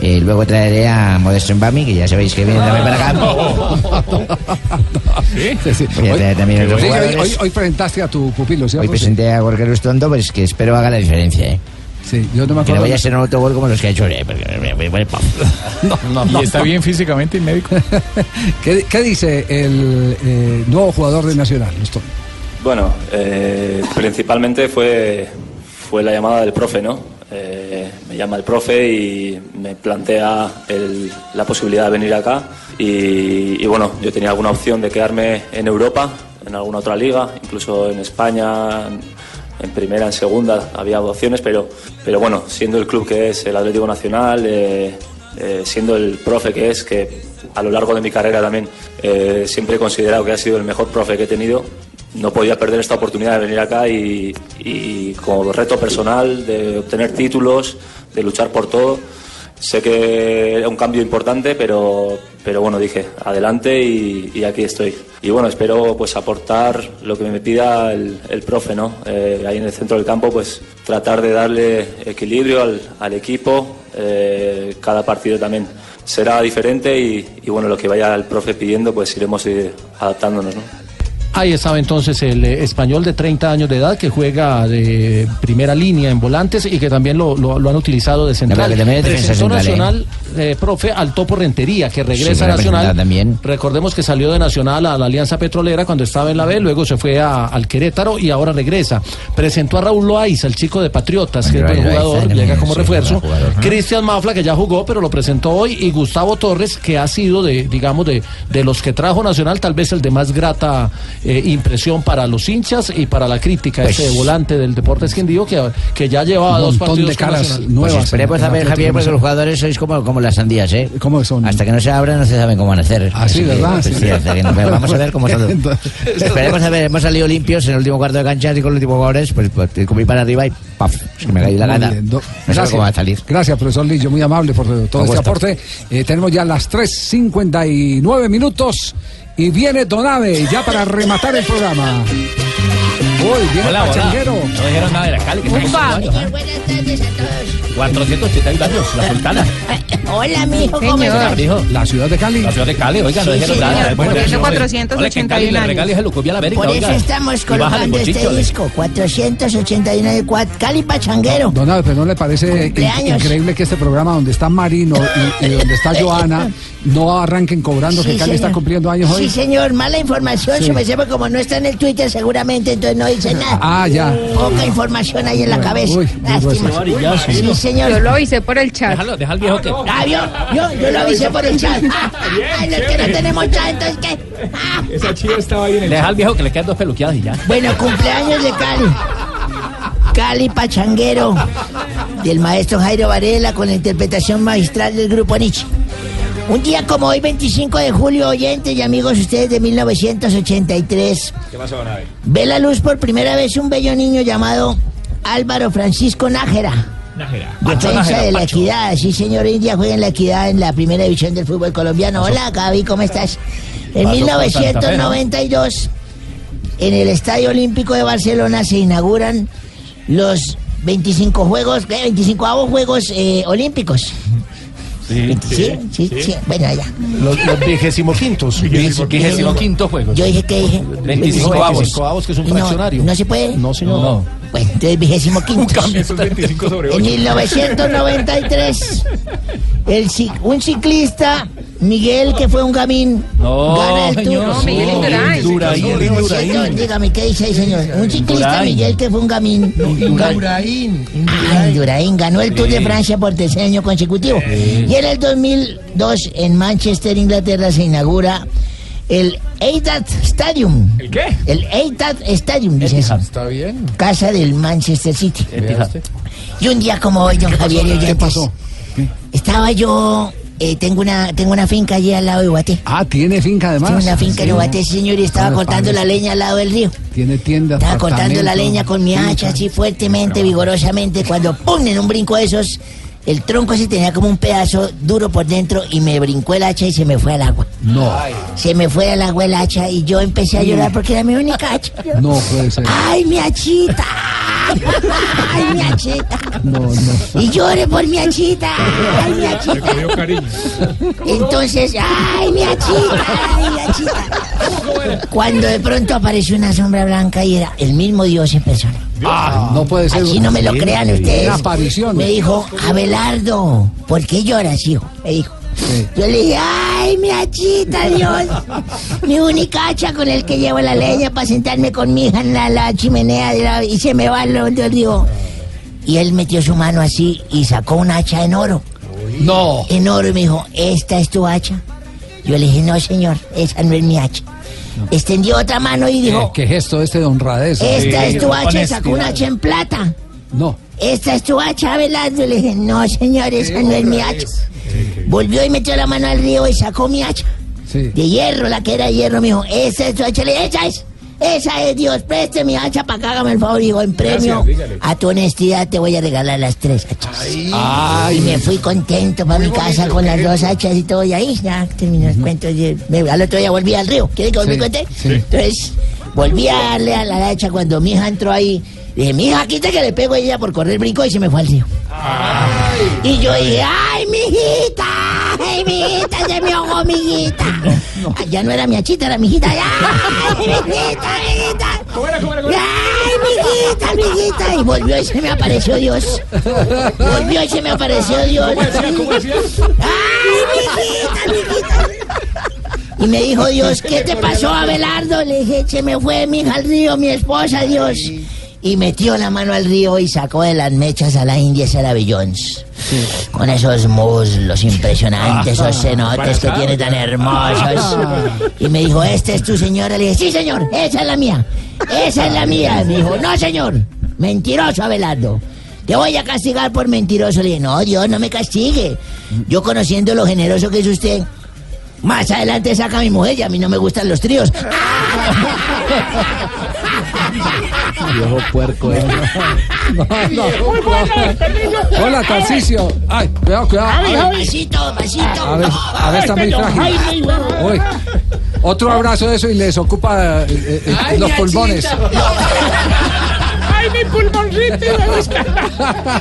S6: Y luego traeré a Modesto Mbami, que ya sabéis que viene también para acá.
S3: Sí, sí.
S6: Voy a traer también a
S3: Hoy,
S6: los
S3: sí, hoy- hoy- hoy presentaste a tu pupilo, ¿cierto?
S6: Hoy presenté a Gorka Lustondo, pues que espero haga la diferencia, ¿eh?
S3: Sí, yo no me
S6: Que
S3: acuerdo.
S6: no vaya a ser un autogol como los que ha hecho me- me- paf.
S7: y está bien físicamente y médico.
S3: ¿Qué, qué dice el eh, nuevo jugador de Nacional? Listo.
S31: Bueno, eh, principalmente fue, fue la llamada del profe, ¿no? Eh, me llama el profe y me plantea el- la posibilidad de venir acá y, y bueno, yo tenía alguna opción de quedarme en Europa, en alguna otra liga, incluso en España, en, primera, en segunda, había opciones, pero, pero bueno, siendo el club que es el Atlético Nacional, eh, eh, siendo el profe que es, que a lo largo de mi carrera también eh, siempre he considerado que ha sido el mejor profe que he tenido, no podía perder esta oportunidad de venir acá y, y como reto personal de obtener títulos, de luchar por todo. Sé que era un cambio importante, pero, pero bueno, dije, adelante y, aquí estoy. Y bueno, espero pues aportar lo que me pida el, el profe, ¿no? Eh, ahí en el centro del campo, pues tratar de darle equilibrio al, al equipo. Eh, cada partido también será diferente y, y bueno, lo que vaya el profe pidiendo, pues iremos adaptándonos, ¿no?
S11: Ahí estaba entonces el eh, español de 30 años de edad que juega de primera línea en volantes y que también lo, lo- lo han utilizado de central. Presentó. Nacional, eh, profe, al Topo Rentería, que
S6: Sí,
S11: regresa a
S6: fue
S11: Nacional.
S6: también.
S11: Recordemos que salió de Nacional a la Alianza Petrolera cuando estaba en la B, luego se fue a- al Querétaro y ahora regresa. Presentó a Raúl Loaiza, el chico de Patriotas, que es buen jugador, llega como
S6: sí,
S11: refuerzo. Cristian Mafla, que ya jugó, pero lo presentó hoy, y Gustavo Torres, que ha sido de, digamos, de, de los que trajo Nacional, tal vez el de más grata eh, impresión para los hinchas y para la crítica,
S6: Pues-
S11: ese volante del Deportes Quindío, que, que ya lleva dos partidos
S3: de caras nuevas.
S6: Pues esperemos a ver, Javier, porque los jugadores sois como, como las sandías, ¿eh?
S3: ¿Cómo son?
S6: Hasta que no se abran no se saben cómo van a hacer.
S3: Ah, sí,
S6: Así que,
S3: ¿verdad?
S6: pues,
S3: Sí.
S6: hasta que no- vamos a ver cómo son.
S3: Entonces-
S6: Esperemos a ver, hemos salido limpios en el último cuarto de cancha y con los últimos jugadores, pues, pues como ir para arriba y ¡paf! Es que me cayó la gana. No sé cómo va a salir.
S3: Gracias, profesor Lillo, muy amable por todo este aporte. Eh, tenemos ya las 3.59 minutos y viene Donave ya para rematar el programa. Uy, viene
S32: Hola, hola.
S3: Pachanguero.
S32: No dijeron nada de la Cali, que está
S3: Ufa.
S32: años, ¿ah?
S9: Buenas tardes a todos.
S32: 481 años, la sultana.
S9: Hola, mijo, ¿cómo estás?
S32: Dijo,
S3: La ciudad de Cali.
S32: La ciudad de Cali, oiga, no
S9: Sí,
S32: dijeron
S9: señor,
S32: nada.
S9: por
S32: Bueno,
S9: eso
S32: no,
S9: 481
S32: Hola, que en Cali le
S9: años.
S32: regales el Lucubia a la América,
S9: Por
S32: oiga.
S9: eso estamos
S32: Y bajan
S9: colocando
S32: el
S9: este
S32: bolsillo, ¿eh?
S9: disco, 481 de Cali Pachanguero.
S3: Don Abe, pero ¿no le parece in- increíble que este programa donde está Marino y, y donde está Joana no arranquen cobrando
S9: Sí,
S3: que Cali está
S9: señor.
S3: cumpliendo años hoy?
S9: Sí, señor, mala información,
S3: Sí.
S9: se me sepa como no está en el Twitter seguramente, entonces no dice nada.
S3: Ah, ya.
S9: Poca información ahí en la cabeza.
S3: uy,
S9: Lástima. Sí, señor.
S33: Yo lo avisé por el chat.
S32: Déjalo, deja al viejo que.
S9: Ah, yo, yo, yo lo avisé por el chat. Ay, los que no tenemos chat, entonces ¿qué?
S32: Esa chiva estaba ahí en el Deja al viejo que le quedan dos peluqueadas y ya.
S9: Bueno, cumpleaños de Cali. Cali Pachanguero, del maestro Jairo Varela, con la interpretación magistral del grupo Nietzsche. Un día como hoy, 25 de julio, oyentes y amigos ustedes de 1983,
S32: ¿Qué pasó, Nave?
S9: ve la luz por primera vez un bello niño llamado Álvaro Francisco Nájera.
S32: Nájera.
S9: Defensa de la equidad, sí señor, día juega en la equidad en la primera división del fútbol colombiano. Hola Gaby, ¿cómo estás? En
S32: Pasó por Santa Fe, ¿no?
S9: 1992, en el Estadio Olímpico de Barcelona se inauguran los 25 juegos, ¿qué? 25 juegos eh, olímpicos.
S11: Sí,
S9: Sí, sí, sí. Bueno, ya.
S11: Los, los vigésimo quintos.
S9: Vigésimo quinto
S11: juegos.
S9: Yo dije que dije.
S11: 25 avos, que es un
S9: No,
S11: fraccionario.
S9: ¿No se puede?
S11: No, señor.
S9: No. Bueno, entonces vigésimo quinto.
S10: Esos 25 sobre
S9: En 1993, el, un ciclista, Miguel, que fue un gamín,
S34: No,
S9: gana el
S34: señor.
S9: Tour.
S34: No, Miguel Indurain.
S11: Indurain, Indurain.
S9: Dígame, ¿qué dice ahí, señor? Un ciclista,
S34: Indurain.
S9: Miguel, que fue un gamín.
S28: Indurain.
S9: Ah, Indurain ganó el Tour de Francia por tercer año consecutivo. Y en el 2002, en Manchester, Inglaterra, se inaugura el Etihad Stadium.
S10: ¿El qué?
S9: El Etihad Stadium, dice eso.
S28: Está bien.
S9: Casa del Manchester City. Y un día como hoy, don Javier y
S3: ¿Qué pasó?
S9: Estaba yo, eh, tengo una tengo una finca allí al lado de Guaté.
S3: Ah, tiene finca además.
S9: Tengo una finca en Guaté, señor, y estaba
S3: Ah,
S9: cortando
S3: parece.
S9: la leña al lado del río.
S3: Tiene tiendas.
S9: Estaba cortando la leña con mi
S3: finca.
S9: hacha así fuertemente, vigorosamente, cuando ¡pum! en un brinco de esos, el tronco se tenía como un pedazo duro por dentro y me brincó el hacha y se me fue al agua.
S3: No,
S9: Se me fue al agua el hacha y yo empecé a llorar porque era mi única hacha.
S3: no puede ser.
S9: ¡Ay, mi hachita! ¡Ay, mi hachita!
S3: No, no.
S9: Y lloré por mi hachita. ¡Ay, mi hachita! Entonces, ¡ay, mi hachita! ¡Ay, mi hachita! Cuando de pronto apareció una sombra blanca y era el mismo Dios en persona.
S3: Ah, no puede ser.
S9: Así no me lo crean ustedes.
S3: Una aparición.
S9: Me dijo, Abelardo, ¿por qué lloras, hijo? Me dijo.
S3: Sí.
S9: Yo le dije, ay, mi hachita, Dios. Mi única hacha con el que llevo la leña para sentarme con mi hija en la, la chimenea de la- y se me va el del río. Y él metió su mano así y sacó una hacha en oro.
S3: No.
S9: En oro y me dijo, ¿esta es tu hacha? Yo le dije, no, señor, esa no es mi hacha. Extendió otra mano y
S3: ¿Qué,
S9: dijo,
S3: qué gesto este de honradez?
S9: esta es tu hacha, sacó una hacha en plata.
S3: No.
S9: Esta es tu hacha, Abelardo. Le dije, no, señor, esa no es mi hacha. Volvió y metió la mano al río y sacó mi hacha.
S3: Sí.
S9: De hierro, la que era de hierro, me dijo, esa es tu hacha. Le dije, esa es. Esa es Dios, preste mi hacha para que hágame el favor. Y digo, en premio
S10: Gracias,
S9: a tu honestidad te voy a regalar las tres hachas. y me fui contento para mi casa con las dos hachas y todo. Y ahí ya terminó el cuento. Y me- al otro día volví al río. ¿Quiere que volví
S3: Sí,
S9: conté?
S3: sí.
S9: Entonces, volví a darle a la hacha cuando mi hija entró ahí. Dije, mi hija, quita que le pego a ella por correr brinco y se me fue al río. Y yo dije, ¡ay, mi hijita! ¡Ay, mi hijita! Se me ahogó mi hijita. Ah, Ya no era mi hachita, era mi hijita. ¡Ay, mi hijita, mi hijita!
S10: ¿Cómo era, cómo era, cómo era?
S9: ¡Ay, mi hijita, mi hijita! Y volvió y se me apareció Dios. Volvió y se me apareció Dios.
S10: ¿Cómo decía, cómo decía?
S9: ¡Ay, mi hijita, mi hijita! Y me dijo Dios, ¿qué te pasó, Abelardo? Le dije, se me fue mi hija al río, mi esposa, Dios. Y metió la mano al río y sacó de las mechas a la India Sarah Jones. Con esos muslos impresionantes, esos cenotes que tiene tan hermosos. Y me dijo, ¿esta es tu señora? Le dije, sí, señor, esa es la mía. Esa es la mía. Me dijo, no, señor. Mentiroso, Abelardo. Te voy a castigar por mentiroso. Le dije, no, Dios, no me castigue. Yo conociendo lo generoso que es usted, más adelante saca a mi mujer y a mí no me gustan los tríos.
S3: Viejo puerco. eh. No, no. Hola, Tarcicio. Ay, cuidado, cuidado. Ay,
S9: Pasito, pasito.
S3: A ver, a ver, está muy frágil. Uy. Otro abrazo de eso y les ocupa eh, eh, eh,
S25: Ay,
S3: los pulmones.
S25: ¡Ay, mi pulmoncito!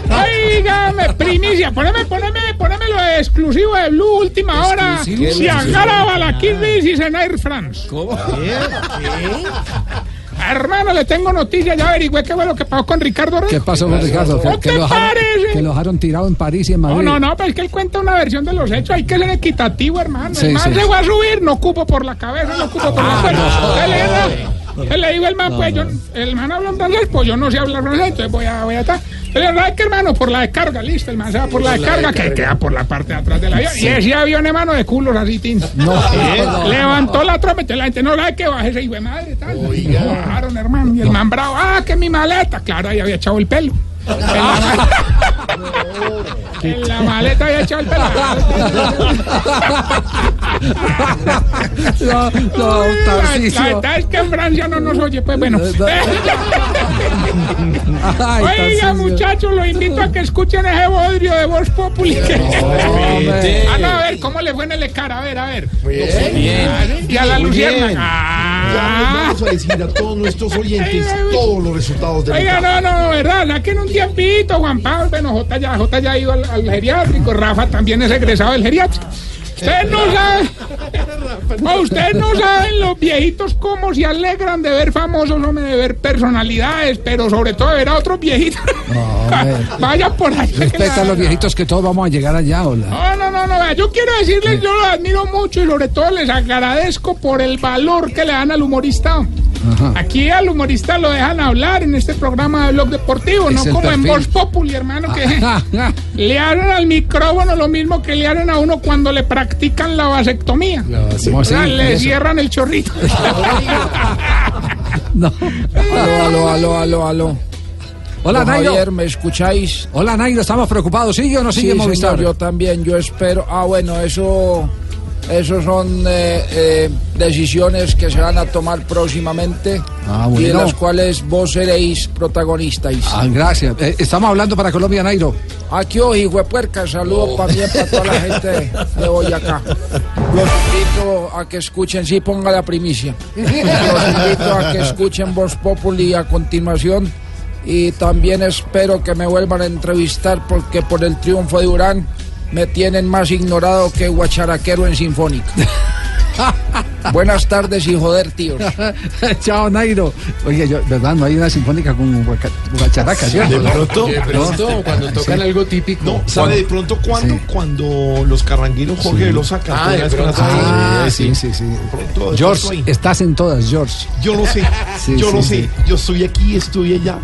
S25: Oígame, primicia, poneme, poneme, poneme lo exclusivo de Blue Última Hora. Si agarra Balaquirris y Senair France.
S3: ¿Cómo?
S25: Hermano, le tengo noticias, ya averigüé qué fue lo que pasó con Ricardo Rey.
S3: ¿Qué pasó con Ricardo? Que,
S25: ¿No te
S3: lo
S25: parece?
S3: que lo dejaron tirado en París y en
S25: No,
S3: Madrid.
S25: no, no, pero es que él cuenta una versión de los hechos. Hay que ser equitativo, hermano.
S3: Sí,
S25: el man
S3: sí.
S25: se va a subir, no cupo por la cabeza, no cupo por la cuerda. ¿Qué ¿Qué le digo el man? Pues yo, el man habla francés, pues yo no sé hablar francés, entonces voy a, voy a estar. Pero la verdad es que, hermano, por la descarga, listo, el man se va por la descarga, que queda por la parte de atrás del avión. Y ese avión, hermano, de culos así, tin.
S3: No, no.
S25: Levantó la trompa, y la gente no la ve que baje ese hijo de madre, tal. Y lo bajaron, hermano. Y el man bravo, ah, que mi maleta. Claro, ahí había echado el pelo. En la, la maleta había echado el pelo.
S3: No, no,
S25: La, la
S3: Tarcicio.
S25: verdad es que en Francia no nos oye, pues bueno.
S3: Ay,
S25: Oiga, muchachos, los invito a que escuchen ese bodrio de Voz Populi. ah, no, a ver, ¿cómo le fue en el cara? A ver, a ver.
S35: bien.
S25: Bien. Y a la. Ah.
S35: Ya les vamos a decir a todos nuestros oyentes todos los resultados del
S25: Oiga, no, no, verdad, saquen un tiempito, Juan Pablo, bueno, J ya, J ya ha ido al, al geriátrico, Rafa también es egresado del geriátrico. Ustedes no saben, no, ustedes no saben los viejitos cómo se alegran de ver famosos, hombre, de ver personalidades, pero sobre todo de ver a otros viejitos. Vaya por ahí.
S3: Respeta a los viejitos que todos vamos a llegar allá, hola.
S25: No, no, no, no, yo quiero decirles, yo los admiro mucho y sobre todo les agradezco por el valor que le dan al humorista. Aquí al humorista lo dejan hablar en este programa de Blog Deportivo,
S3: Es
S25: no como en. Voz Populi, hermano, que le hablan al micrófono lo mismo que le hablan a uno cuando le practican la vasectomía. Le
S3: Eso.
S25: cierran el chorrito.
S36: Aló, aló, aló, aló, aló.
S3: Hola,
S36: Don
S3: Nairo.
S36: Javier, ¿me escucháis?
S3: Hola, Nairo, estamos preocupados. ¿Sigue o no sigue
S36: sí,
S3: Movistar?
S36: señor, yo también, yo espero. Ah, bueno, eso, eso son eh, eh, decisiones que se van a tomar próximamente
S3: Ah,
S36: y de las cuales vos seréis protagonistas.
S3: Ah, gracias. Eh, estamos hablando para Colombia, Nairo.
S36: Aquí hoy, hijo de puerca, saludos también para toda la gente de Boyacá. Los invito a que escuchen, sí, ponga la primicia. Los invito a que escuchen Voz Populi a continuación. Y también espero que me vuelvan a entrevistar porque por el triunfo de Urán me tienen más ignorado que guacharaquero en Sinfónica. Buenas tardes y joder, tíos.
S3: Chao, Nairo. Oye, yo, ¿verdad? No hay una sinfónica con guacharaca, ¿cierto?
S35: De pronto,
S3: No.
S35: de pronto,
S3: No.
S35: cuando tocan
S3: Sí.
S35: algo típico. No, ¿sabe de pronto cuándo?
S3: Sí.
S35: Cuando los carrangueros Jorge
S3: Sí.
S35: Velosa cantó
S3: Ah, de pronto. Ah, sí, sí, sí.
S35: Pronto,
S3: George, estás en todas, George.
S35: Yo lo sé,
S3: Sí,
S35: yo
S3: sí,
S35: lo
S3: sí.
S35: sé. Yo estoy aquí, estoy allá.